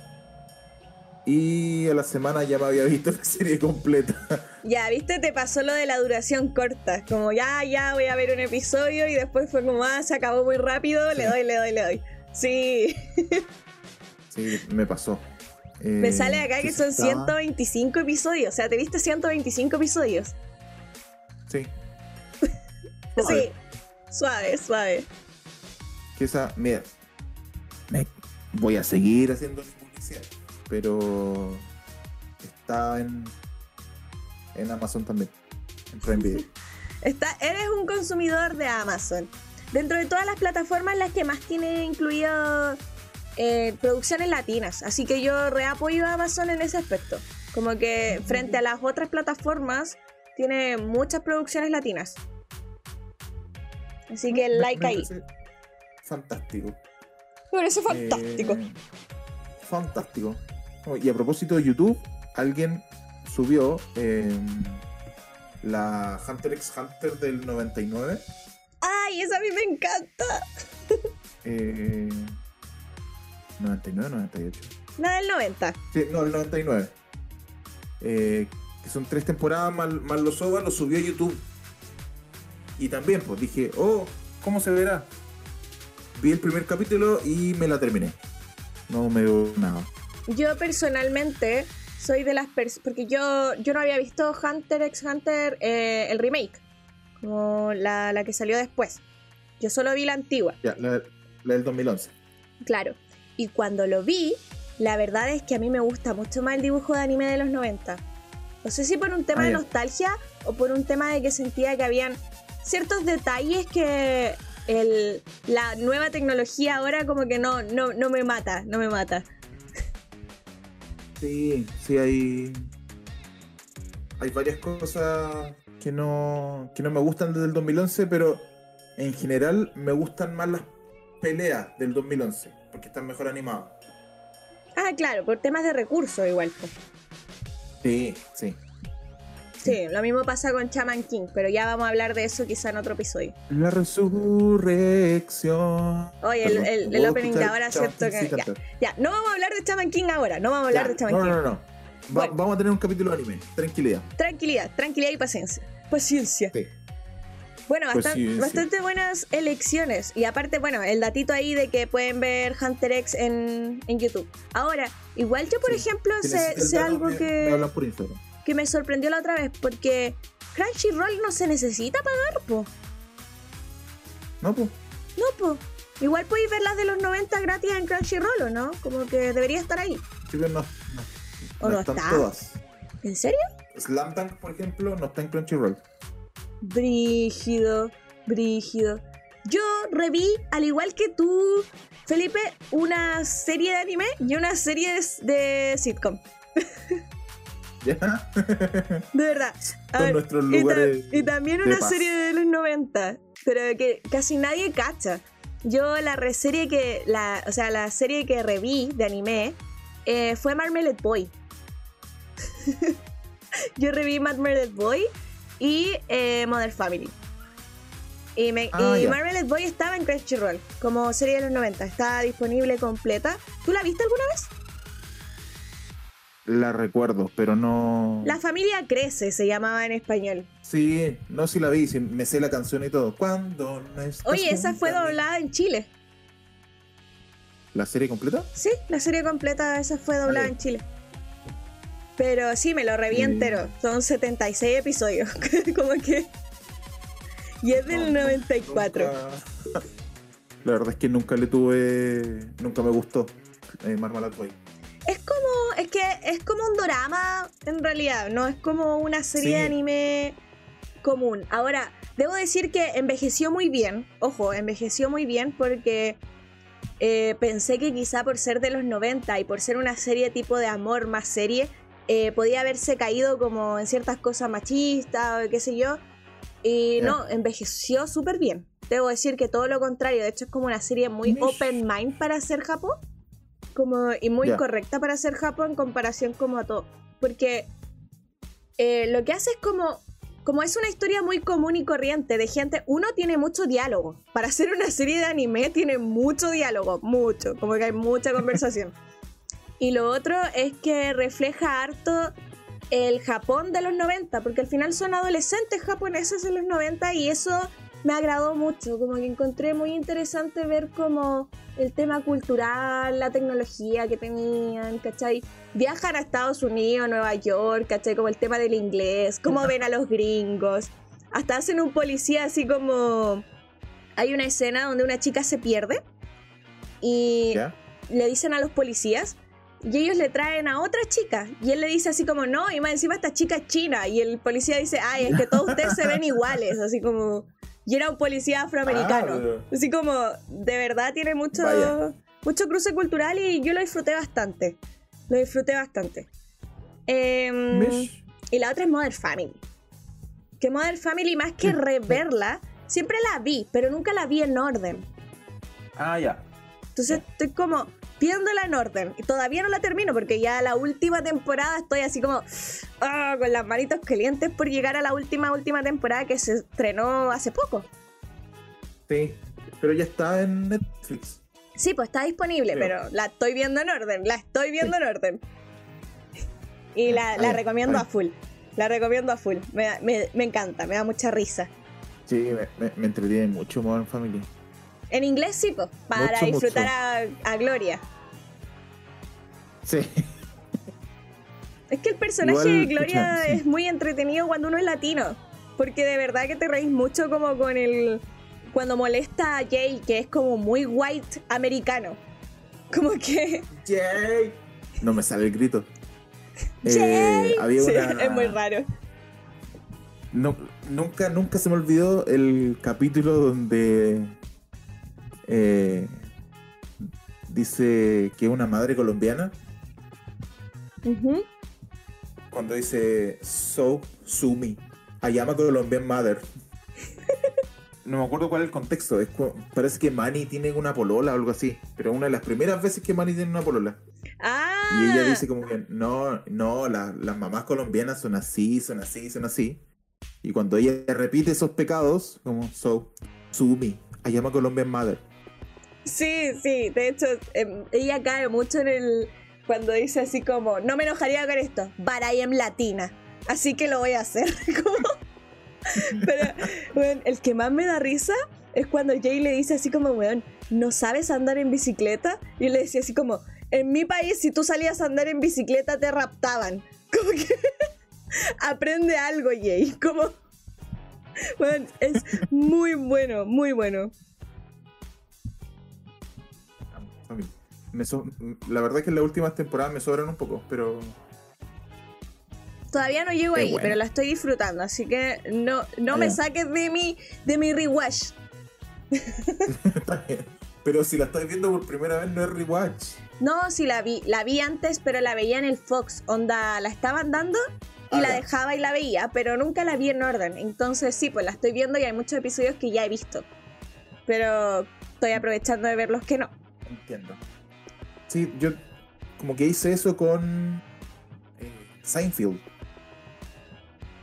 Y a la semana ya me había visto [laughs] la serie completa. Ya, viste, te pasó lo de la duración corta. Como ya, ya voy a ver un episodio y después fue como, ah, se acabó muy rápido, le doy, le doy, le doy. Sí, [laughs] Sí, me pasó. me Eh, sale acá que son estaba- 125 episodios. O sea, te viste 125 episodios. Sí. [laughs] Sí, suave, suave. que esa, mira, me- voy a seguir haciendo publicidad, pero está en, en Amazon también, en Prime Video. [laughs] Está, eres un consumidor de Amazon. Dentro de todas las plataformas, las que más tiene incluido eh, producciones latinas. Así que yo reapoyo a Amazon en ese aspecto. Como que frente a las otras plataformas, tiene muchas producciones latinas. Así que like me ahí. Fantástico. Me parece fantástico. Eh, fantástico. Oh, Y a propósito de YouTube, alguien subió eh, la Hunter x Hunter del 99. ¡Ay, esa a mí me encanta! Eh, 99, 98. La del 90. Sí, no, el 99. Eh, que son tres temporadas más, más los OVA, lo subió a YouTube. Y también, pues dije, oh, ¿cómo se verá? Vi el primer capítulo y me la terminé. No me dio nada. Yo personalmente soy de las personas. Porque yo, yo no había visto Hunter x Hunter, eh, el remake. Como la, la que salió después. Yo solo vi la antigua, Ya, la, la del 2011. claro. Y cuando lo vi, la verdad es que a mí me gusta mucho más el dibujo de anime de los 90. No sé si por un tema Ah, de nostalgia o por un tema de que sentía que habían ciertos detalles que el- la nueva tecnología ahora como que no, no, no me mata, no me mata. Sí, sí, hay. Hay varias cosas que no, que no me gustan desde el 2011, pero en general me gustan más las peleas del 2011, porque están mejor animadas. Ah, claro, por temas de recursos igual. Sí, sí. Sí, lo mismo pasa con Chaman King, pero ya vamos a hablar de eso quizá en otro episodio. La resurrección. Oye, el- el- el ¿puedo opening de ahora, ¿cierto? Que- ya. Ya, no vamos a hablar de Chaman King ahora, no vamos a hablar Ya, de Chaman No, King. no, no. no. Va- Bueno. Vamos a tener un capítulo de anime. Tranquilidad. Tranquilidad, tranquilidad y paciencia. Paciencia. Sí. Bueno, bastan- bastante buenas elecciones. Y aparte, bueno, el datito ahí de que pueden ver Hunter X en, en YouTube. Ahora, igual yo, por Sí. ejemplo, sé, sé algo me- me que, hablan por que me sorprendió la otra vez, porque Crunchyroll no se necesita pagar, po. No, pues. No, po. Igual podéis ver las de los 90 gratis en Crunchyroll, ¿o no? Como que debería estar ahí. Sí, pero no, no, ¿O no no están está? todas. ¿En serio? Slam Dunk, por ejemplo, no está en Crunchyroll. Brígido, brígido. Yo reví, al igual que tú, Felipe, una serie de anime y una serie de, de sitcom. [laughs] ¿Ya? De verdad. A ver, nuestros y, ta- lugares. y también de una paz. serie de los 90, pero que casi nadie cacha. Yo la reserie que, la, o sea, la serie que reví de anime eh, fue Marmalade Boy. [laughs] Yo reví Marmalade Boy y eh, Mother Family. Y, me, Ah, y Boy estaba en Crunchyroll como serie de los 90. Estaba disponible completa. ¿Tú la viste alguna vez? La recuerdo, pero no. La familia crece, se llamaba en español. Sí, no, sí la vi, sí, me sé la canción y todo. No estás Oye, esa fue doblada en Chile. ¿La serie completa? Sí, la serie completa esa fue doblada Vale. en Chile. Pero sí, me lo reví Mm. entero. Son 76 episodios. [laughs] Como que. Y es del No, 94. nunca- La verdad es que nunca le tuve. Nunca me gustó eh, Marmalade Boy. Es como. Es que es como un drama en realidad. No es como una serie Sí. de anime común. Ahora, debo decir que envejeció muy bien. Ojo, envejeció muy bien porque. eh, pensé que quizá por ser de los 90 y por ser una serie tipo de amor más serie, eh, podía haberse caído como en ciertas cosas machistas o qué sé yo. Y Ya. no, envejeció súper bien. Debo decir que todo lo contrario, de hecho es como una serie muy Mish. open mind para hacer Japón. Como, y muy Ya. correcta para hacer Japón en comparación como a todo. Porque eh, lo que hace es como, como es una historia muy común y corriente de gente, uno tiene mucho diálogo. Para hacer una serie de anime tiene mucho diálogo, mucho, como que hay mucha conversación. [laughs] y lo otro es que refleja harto el Japón de los 90, porque al final son adolescentes japoneses en los 90 y eso me agradó mucho, como que encontré muy interesante ver como el tema cultural, la tecnología que tenían, ¿cachai? Viajan a Estados Unidos, Nueva York, ¿cachai? Como el tema del inglés, cómo ven a los gringos, hasta hacen un policía así como... Hay una escena donde una chica se pierde y le dicen a los policías y ellos le traen a otra chica y él le dice así como no y más encima esta chica es china y el policía dice ay es que todos ustedes se ven iguales así como y era un policía afroamericano Ah, pero- así como de verdad tiene mucho Vaya. mucho cruce cultural y yo lo disfruté bastante lo disfruté bastante Em, Mish. y la otra es Mother Family que Mother Family más que [laughs] reverla siempre la vi pero nunca la vi en orden Ah, ya. entonces estoy como viéndola en orden. Y todavía no la termino porque ya la última temporada estoy así como ah, con las manitos calientes por llegar a la última, última temporada que se estrenó hace poco. Sí, pero ya está en Netflix. Sí, pues está disponible, Sí. pero la estoy viendo en orden. La estoy viendo en orden. Y la, la Ay, recomiendo ay. a full. La recomiendo a full. Me, me- me encanta, me da mucha risa. Sí, me, me, me entretiene mucho Modern Family. En inglés sí, pues, para Mucho, disfrutar mucho. A, a Gloria. Sí. Es que el personaje Igual, de Gloria sí. es muy entretenido cuando uno es latino. Porque de verdad que te reís mucho como con el. Cuando molesta a Jay, que es como muy white americano. [laughs] Como que. Jay. No me sale el grito. ¡Jay! Eh, había Sí, una... es muy raro. No, nunca, nunca se me olvidó el capítulo donde eh, dice que una madre colombiana, cuando dice So Sumi, Ayama Colombian Mother. [laughs] No me acuerdo cuál es el contexto. Es parece que Manny tiene una polola o algo así. Pero una de las primeras veces que Manny tiene una polola. Ah, Y ella dice como que no, no, la- las mamás colombianas son así, son así, son así. Y cuando ella repite esos pecados, como so, Sumi, Ayama Colombian Mother. Sí, sí. De hecho, em, ella cae mucho en el. Cuando dice así como: No me enojaría con esto, but I am latina. Así que lo voy a hacer. [laughs] Pero, weón, el que más me da risa es cuando Jay le dice así como, weón, ¿no sabes andar en bicicleta? Y le decía así como, en mi país, si tú salías a andar en bicicleta, te raptaban. [laughs] Como que aprende algo, Jay. Como, weón, es muy bueno, muy bueno. Me so- la verdad es que en las últimas temporadas me sobran un poco, pero Todavía no llego Es ahí, bueno. pero la estoy disfrutando, así que no, no me saques de mi, de mi rewatch. [laughs] está bien. Pero si la estás viendo por primera vez no es rewatch. No, sí la vi, la vi antes, pero la veía en el Fox, onda, la estaban dando y Ah, la dejaba y la veía, pero nunca la vi en orden. Entonces sí, pues la estoy viendo y hay muchos episodios que ya he visto. Pero estoy aprovechando de ver los que no. Entiendo. Sí, yo como que hice eso con eh, Seinfeld,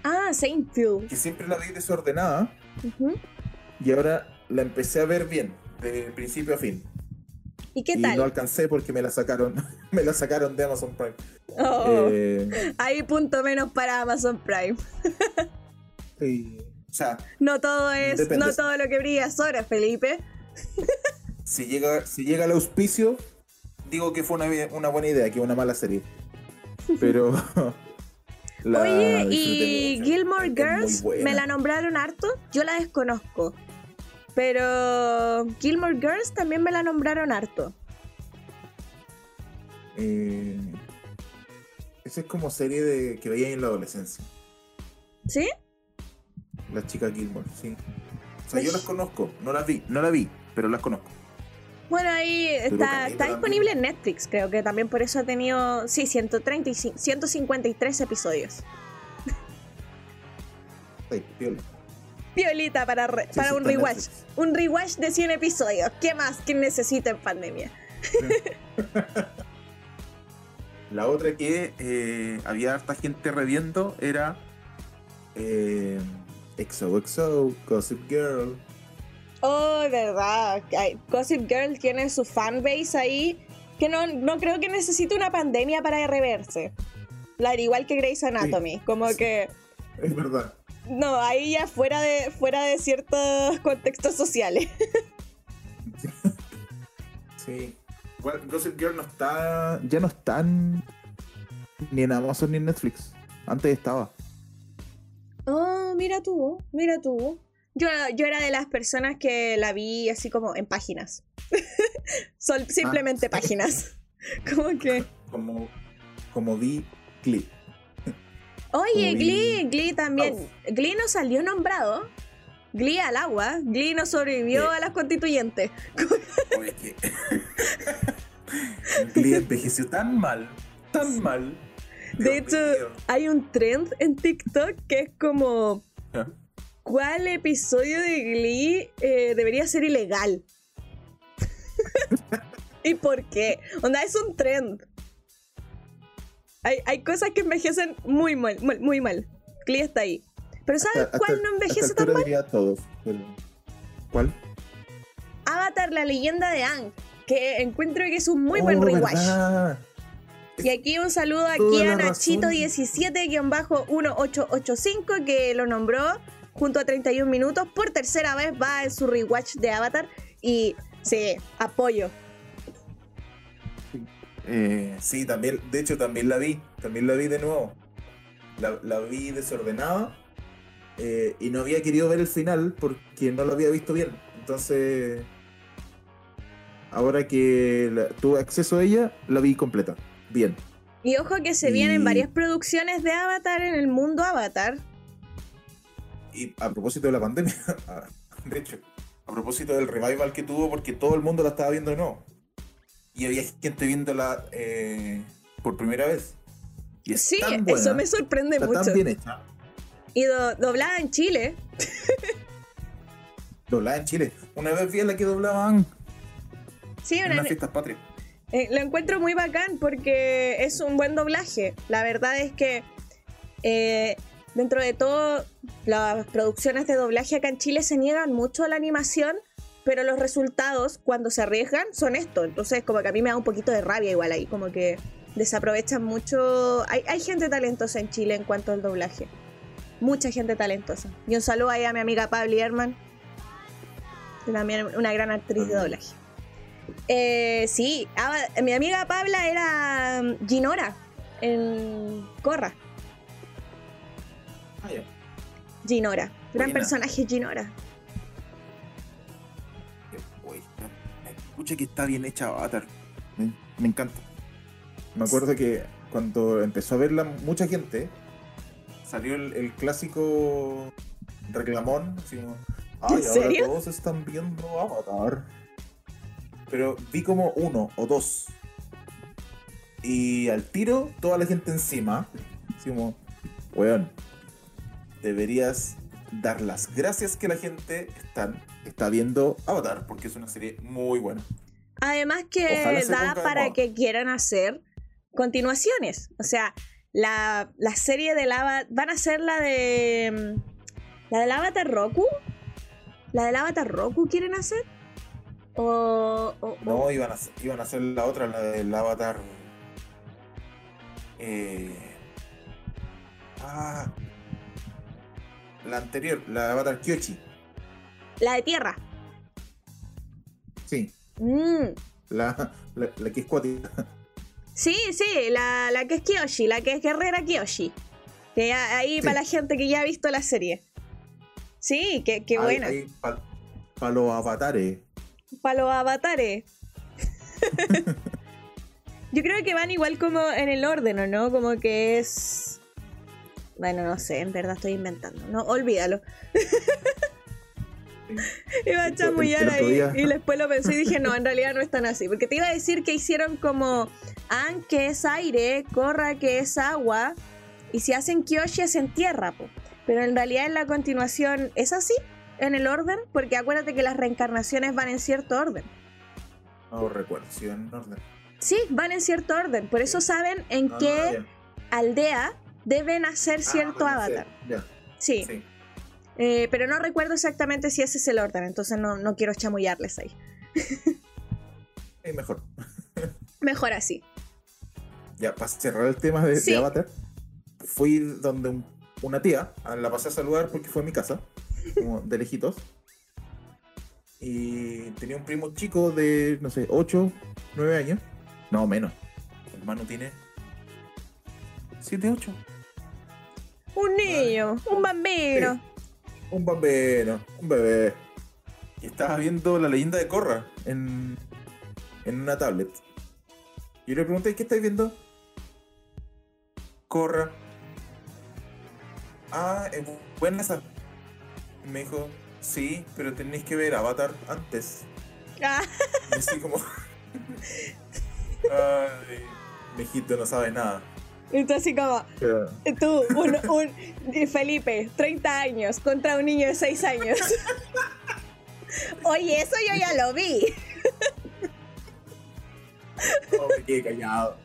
Ah, Seinfeld. que siempre la vi desordenada y ahora la empecé a ver bien, de principio a fin. ¿Y qué y tal? no alcancé porque me la sacaron, [laughs] me la sacaron de Amazon Prime. Oh, Eh, Hay punto menos para Amazon Prime. O sea, No todo es, Depende. no todo lo que brilla es oro, Felipe. si llega, si llega el auspicio, digo que fue una, buena idea, que una mala serie. [laughs] Pero. [laughs] la Oye, y mucho. Gilmore Girls, me la nombraron harto, yo la desconozco. Pero Gilmore Girls también me la nombraron harto. Eh, esa es como serie de que veía en la adolescencia. ¿Sí? Las chicas Gilmore, sí. O sea, yo las conozco, no las vi, no la vi, pero las conozco. Bueno, ahí está, está disponible en Netflix, creo que también por eso ha tenido, sí, 135, 153 episodios. Piola. Piolita para, re- Sí, para un rewatch. Netflix. Un rewatch de 100 episodios. ¿Qué más que necesita en pandemia? [laughs] La otra que eh, había harta gente reviendo era eh, XOXO, Gossip Girl. Oh, verdad. Gossip Girl tiene su fanbase ahí que no, no creo que necesite una pandemia para reverse. La, igual que Grey's Anatomy. Como Sí. que, Es verdad. no, ahí ya fuera de, fuera de ciertos contextos sociales. [laughs] Sí. Igual Gossip Girl no está. Ya no están ni en Amazon ni en Netflix. Antes estaba. Oh, mira tú, mira tú. Yo, yo era de las personas que la vi así como en páginas. [laughs] Sol- simplemente sí. páginas. [laughs] Como que. Como, como vi Glee. Oye, Como vi- Glee, Glee también. Glee no salió nombrado. Glee al agua. Glee no sobrevivió a las constituyentes. [laughs] Oye, es que. Glee envejeció tan mal. Tan mal. De Dios hecho, mío. hay un trend en TikTok que es como. Ah, ¿Cuál episodio de Glee eh, debería ser ilegal? [laughs] ¿Y por qué? Onda, es un trend. Hay, hay cosas que envejecen muy mal, muy mal. Glee está ahí. Pero ¿sabes hasta- cuál hasta- no envejece tan mal? diría todos. pero- ¿Cuál? Avatar, la leyenda de Aang. Que encuentro que es un muy Oh, buen rewatch. ¿verdad? Y aquí un saludo aquí Toda a la razón. Nachito17-1885 que lo nombró junto a 31 minutos. Por tercera vez va en su rewatch de Avatar. Y sí, apoyo. Eh, sí, también, de hecho también la vi, también la vi de nuevo. La, la vi desordenada eh, y no había querido ver el final porque no lo había visto bien. Entonces, ahora que la- tuve acceso a ella, la vi completa. Bien. Y ojo que se Y- vienen varias producciones de Avatar en el mundo Avatar. Y a propósito de la pandemia, [laughs] de hecho, a propósito del revival que tuvo porque todo el mundo la estaba viendo de nuevo. Y había gente viéndola eh, por primera vez. Y es Sí, tan buena, eso me sorprende está mucho. tan bien hecha. Y do- doblada en Chile. [laughs] Doblada en Chile. Una vez vi a la que doblaban Sí, en una- unas fiestas patrias. Eh, lo encuentro muy bacán porque es un buen doblaje. La verdad es que eh, dentro de todo las producciones de doblaje acá en Chile se niegan mucho a la animación, pero los resultados cuando se arriesgan son esto. Entonces como que a mí me da un poquito de rabia igual ahí, como que desaprovechan mucho. Hay, hay gente talentosa en Chile en cuanto al doblaje. mucha gente talentosa. Y un saludo ahí a mi amiga Pablo Herman, que también es una gran actriz de doblaje. Eh, sí, ah, mi amiga Pabla era mm, Ginora en Corra. Ginora, gran Buena. personaje Ginora. Escucha que está bien hecha Avatar. Me, me encanta. Me acuerdo que cuando empezó a verla mucha gente, salió el, el clásico reclamón, así como, ay, ¿En ahora serio? todos están viendo Avatar. Pero vi como uno o dos. Y al tiro, toda la gente encima, así como, weón, deberías dar las gracias que la gente están, está viendo Avatar, porque es una serie muy buena. Además que da para que quieran hacer continuaciones. O sea, la, la serie del Avatar... ¿Van a hacer la de... mm, ¿La del Avatar Roku? ¿La del Avatar Roku quieren hacer? O... No, iban a, iban a hacer la otra, la del Avatar. Eh, ah, la anterior, la de Avatar Kyoshi. La de Tierra. Sí, Mm, la, la, la que es cuática. Sí, sí, la, la que es Kyoshi, la que es guerrera Kyoshi. Que ahí Sí. para la gente que ya ha visto la serie. Sí, qué, qué buena. Para los avatares. Para los avatares. [laughs] Yo creo que van igual como en el orden, ¿o no? Como que es. Bueno, no sé, en verdad estoy inventando. No, olvídalo. [laughs] Iba a chamullar ahí y después lo pensé y dije, no, en realidad no es tan así. Porque te iba a decir que hicieron como An, que es aire, Korra, que es agua, y si hacen Kyoshi es en tierra, po. Pero en realidad en la continuación es así, en el orden, porque acuérdate que las reencarnaciones van en cierto orden. No recuerdo, si en orden. Sí, van en cierto orden. Por eso saben en Ah, qué aldea deben hacer cierto Ah, avatar. Ya, Sí, sí. Eh, pero no recuerdo exactamente si ese es el orden, entonces no, no quiero chamullarles ahí. Mejor. Mejor así. Ya, para cerrar el tema de. Avatar, fui donde un- una tía, la pasé a saludar porque fue a mi casa, como de lejitos. Y tenía un primo chico de, no sé, 8, 9 años. No, menos. Mi hermano tiene 7, 8. Un niño, un bambino. Un bambino, un bebé. Y estaba viendo la leyenda de Korra en, en una tablet. Y le pregunté, ¿qué estáis viendo? Korra. Ah, es bu- buena esa. Y me dijo, sí, pero tenéis que ver Avatar antes. Ah, Y así como... [laughs] Ay, mijito no sabe nada. Entonces así como, tú, un, un Felipe, 30 años, contra un niño de 6 años. [laughs] Oye, eso yo ya lo vi. Oh, me quedé callado.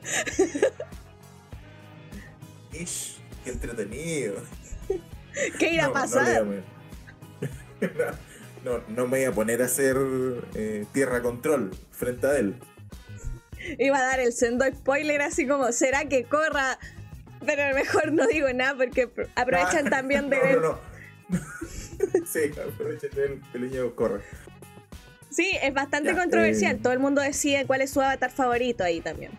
Ish, qué entretenido. ¿Qué irá a pasar? [laughs] No, no me voy a poner a hacer eh, tierra control frente a él. Iba a dar el sendo spoiler así como, ¿será que corra? Pero mejor no digo nada porque apro- aprovechan Ah, también [laughs] de no, ver. No, no. [laughs] sí, aprovechen del pequeño corre. Sí, es bastante Ya, controversial. eh. Todo el mundo decide cuál es su avatar favorito ahí también.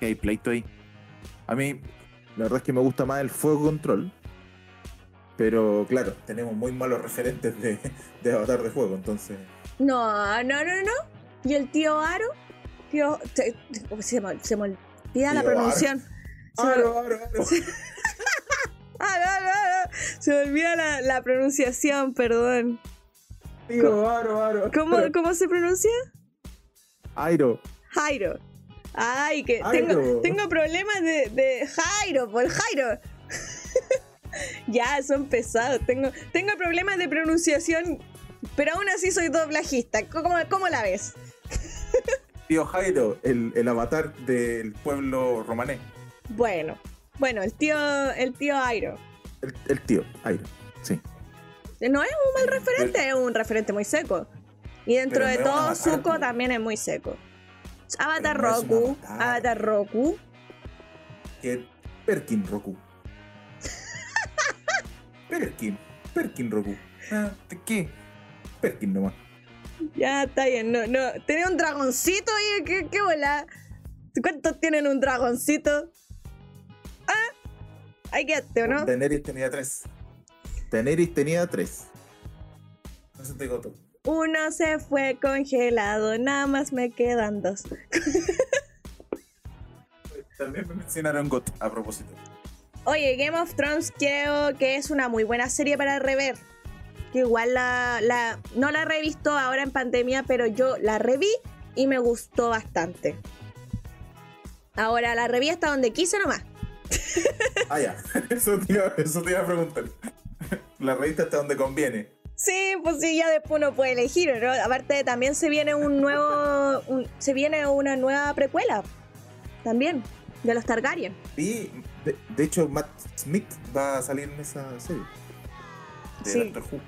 Que hay pleito ahí. A mí, la verdad es que me gusta más el fuego control. Pero claro, tenemos muy malos referentes de, de avatar de juego, entonces. No, no, no, no. ¿Y el tío Aro? Tío, te- te- se, me, se me olvida la pronunciación. Se me, Aro, aro, aro. No, no, no. Se me olvida la, la pronunciación, perdón. Tío, aro, aro. ¿Cómo, ¿Cómo se pronuncia? Airo. Jairo. Ay, que tengo problemas de, de Jairo, por Jairo. [laughs] ya, son pesados. Tengo, tengo problemas de pronunciación, pero aún así soy doblajista. ¿Cómo, cómo la ves? Tío Jairo, el, el avatar del pueblo romané. Bueno, bueno, el tío, el tío Jairo. El, el tío, Airo. Sí. No es un mal referente, es un referente muy seco. Y dentro de todo, Zuko también es muy seco. Avatar no Roku, avatar. Avatar Roku. Que Perkin Roku. [laughs] Perkin. Perkin, Roku. Ah, ¿de qué? Perkin nomás. Ya está bien, no, no. Tiene un dragoncito ahí, ¿qué, qué bola? ¿Cuántos tienen un dragoncito? Ah, hay que ¿o no? Daenerys tenía tres. Daenerys tenía tres. No se te goto. Uno se fue congelado, nada más me quedan dos. [laughs] También me mencionaron GOT a propósito. Oye, Game of Thrones creo que es una muy buena serie para rever. Que igual la, la no la he revisto ahora en pandemia, pero yo la reví y me gustó bastante. Ahora la reví hasta donde quise nomás. Ah, ya. [laughs] Eso te iba, eso te iba a preguntar. [laughs] La revista hasta donde conviene. Sí, pues sí, ya después uno puede elegir, ¿no? Aparte también se viene un nuevo, un- se viene una nueva precuela, también, de los Targaryen. Y de, de hecho, Matt Smith va a salir en esa serie. De Sí. Doctor Who.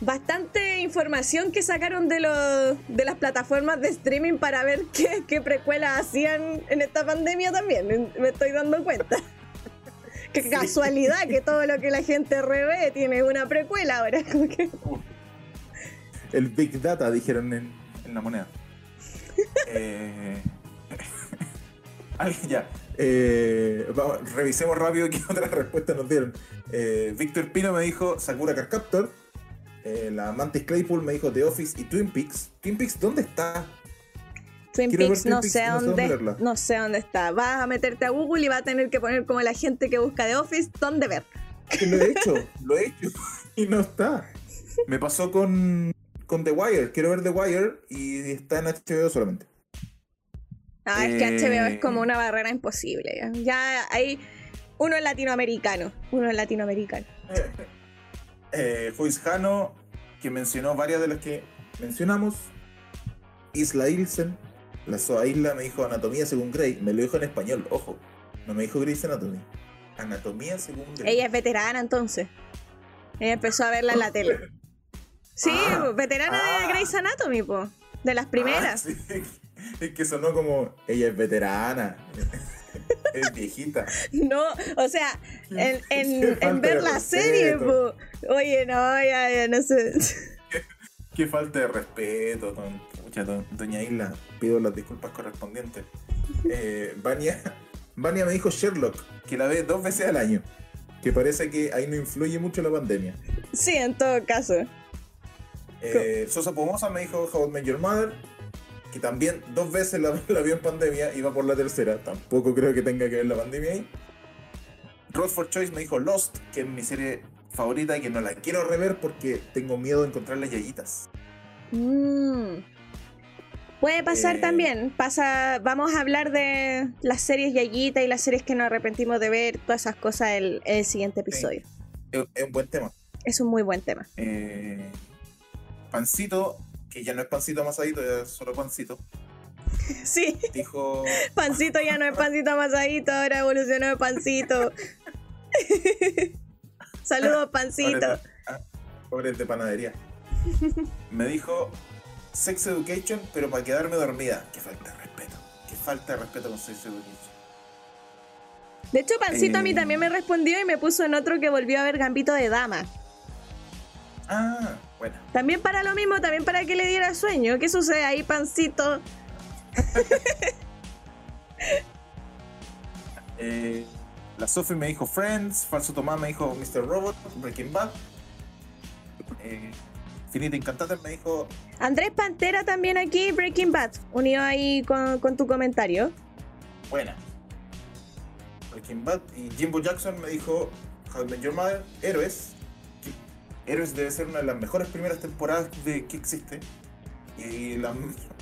Bastante información que sacaron de, los, de las plataformas de streaming para ver qué, qué precuelas hacían en esta pandemia también, me estoy dando cuenta. [laughs] Qué Sí. casualidad que todo lo que la gente revé tiene una precuela ahora. [laughs] que- El Big Data, dijeron en, en la moneda. [laughs] eh, ya. Eh, vamos, revisemos rápido qué [laughs] otras respuestas nos dieron. Eh, Víctor Pino me dijo Sakura Card Captor. Eh, la Mantis Claypool me dijo The Office y Twin Peaks. Twin Peaks, ¿dónde está? Twin Quiero Peaks Twin no Peaks, sé no sé dónde, no sé dónde está. Vas a meterte a Google y vas a tener que poner como la gente que busca de Office dónde ver. Lo he hecho, [laughs] lo he hecho [laughs] y no está. Me pasó con, con The Wire. Quiero ver The Wire y está en HBO solamente. Ah, es que Eh. HBO es como una barrera imposible. Ya, Ya hay uno es latinoamericano, uno es latinoamericano. [laughs] eh, Joyce Jano, que mencionó varias de las que mencionamos. Isla Ilsen, la Soa Isla me dijo Anatomía según Grey. Me lo dijo en español, ojo. No me dijo Grey's Anatomy. Anatomía según Grey. Ella es veterana entonces. Ella empezó a verla en la tele. [laughs] Sí, Ah, veterana ah. de Grey's Anatomy, po. De las primeras. Ah, [laughs] sí. [laughs] Es que sonó como, ella es veterana. [laughs] es viejita. No, o sea, en, [laughs] en- ver la serie, po. Oye, no, ya, ya, no sé. Qué falta de respeto, don, pucha, don- doña Isla. Pido las disculpas correspondientes. Eh, Vania, Vania me dijo Sherlock, que la ve dos veces al año. Que parece que ahí no influye mucho la pandemia. Sí, en todo caso. Eh, Sosa Pomosa me dijo How I Met Your Mother, que también dos veces la, [laughs] la vio en pandemia y va por la tercera. Tampoco creo que tenga que ver la pandemia ahí. Rod for Choice me dijo Lost, que es mi serie favorita y que no la quiero rever porque tengo miedo de encontrar las yayitas. Mm. Puede pasar Eh. también. Pasa, vamos a hablar de las series Yayita y las series que nos arrepentimos de ver, todas esas cosas el, el siguiente episodio. Es, es un buen tema. Es un muy buen tema. Eh, pancito, que ya no es pancito amasadito, ya es solo pancito, [laughs] Sí, dijo. pancito ya no es pancito amasadito, ahora evolucionó de pancito. [laughs] Saludos, [laughs] pancito. Pobres de- ah, de panadería. Me dijo Sex Education, pero para quedarme dormida. Qué falta de respeto. Qué falta de respeto con Sex Education. De hecho, Pancito a mí Eh. también me respondió y me puso en otro que volvió a ver Gambito de Dama. Ah, bueno. También para lo mismo, también para que le diera sueño. ¿Qué sucede ahí, Pancito? [laughs] Eh, la Sophie me dijo Friends, Falso Tomás me dijo Mr. Robot, Breaking Bad. Eh, Finita Incantator me dijo Andrés Pantera también aquí, Breaking Bad, unido ahí con, con tu comentario. Buena. Breaking Bad. Y Jimbo Jackson me dijo How Your Mother, Héroes. Héroes debe ser una de las mejores primeras temporadas de que existe. Y las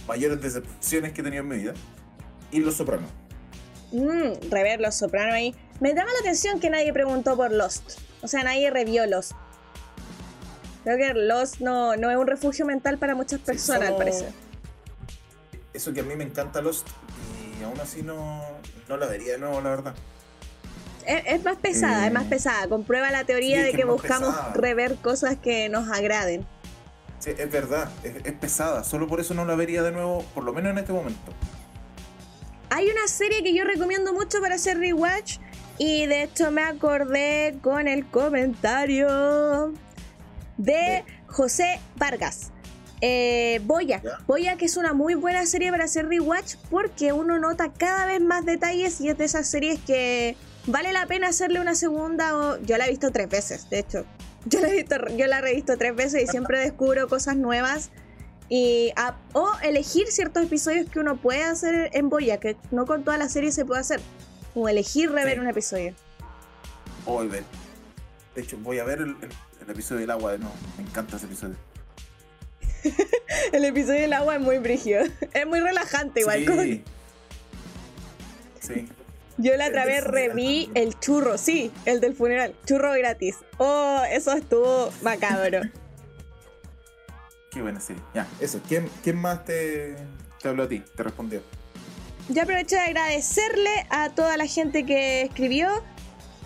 mayores decepciones que he tenido en mi vida. Y Los Sopranos. Mmm, rever Los Sopranos ahí. Me llama la atención que nadie preguntó por Lost. O sea, nadie revió Lost. Creo que Lost no, no es un refugio mental para muchas personas, al parecer. Eso que a mí me encanta Lost. Y aún así no, no la vería de nuevo, la verdad. Es, es más pesada, es más pesada. Comprueba la teoría sí, de que buscamos pesada. rever cosas que nos agraden. Sí, es verdad, es, es pesada. Solo por eso no la vería de nuevo, por lo menos en este momento. Hay una serie que yo recomiendo mucho para hacer rewatch Y de hecho me acordé con el comentario de José Vargas. Eh, Boya, ¿Ya? Boya que es una muy buena serie para hacer rewatch porque uno nota cada vez más detalles y es de esas series que vale la pena hacerle una segunda o yo la he visto tres veces, de hecho. [laughs] Yo la he visto, yo la he revisto tres veces y siempre descubro cosas nuevas y a- o elegir ciertos episodios que uno puede hacer en Boya, que no con todas las series se puede hacer. Como elegir rever Sí. un episodio. Hoy, de, de hecho, voy a ver el, el- el episodio del agua de nuevo. Me encanta ese episodio. [laughs] El episodio del agua es muy brígido. [laughs] Es muy relajante igual. como que- Sí. Sí. Yo la otra vez reví el churro, sí, el del funeral. Churro gratis. Oh, eso estuvo macabro. [laughs] Qué buena serie. Ya, eso. ¿Quién, quién más te, te habló a ti? Te respondió. Yo aprovecho de agradecerle a toda la gente que escribió.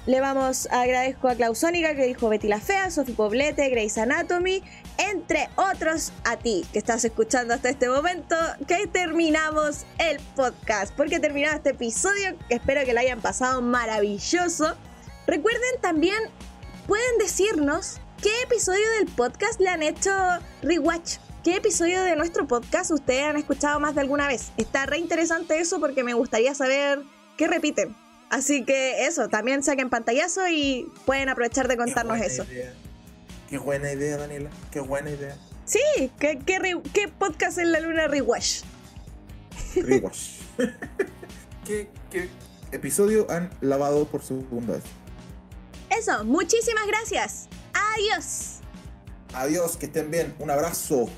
Le vamos, agradezco a Clausónica que dijo Betty la Fea, Sophie Poblete, Grey's Anatomy, entre otros a ti que estás escuchando hasta este momento, que terminamos el podcast, porque terminado este episodio, espero que lo hayan pasado maravilloso. Recuerden también, pueden decirnos qué episodio del podcast le han hecho rewatch. ¿Qué episodio de nuestro podcast ustedes han escuchado más de alguna vez? Está re interesante eso porque me gustaría saber qué repiten. Así que eso, también saquen pantallazo y pueden aprovechar de contarnos eso. idea. Qué buena idea, Daniela. Qué buena idea. Sí, ¿qué, qué, re- qué podcast en la luna rewatch? Rewatch. [laughs] ¿Qué, ¿Qué episodio han lavado por segunda vez? Eso, muchísimas gracias. Adiós. Adiós, que estén bien. Un abrazo.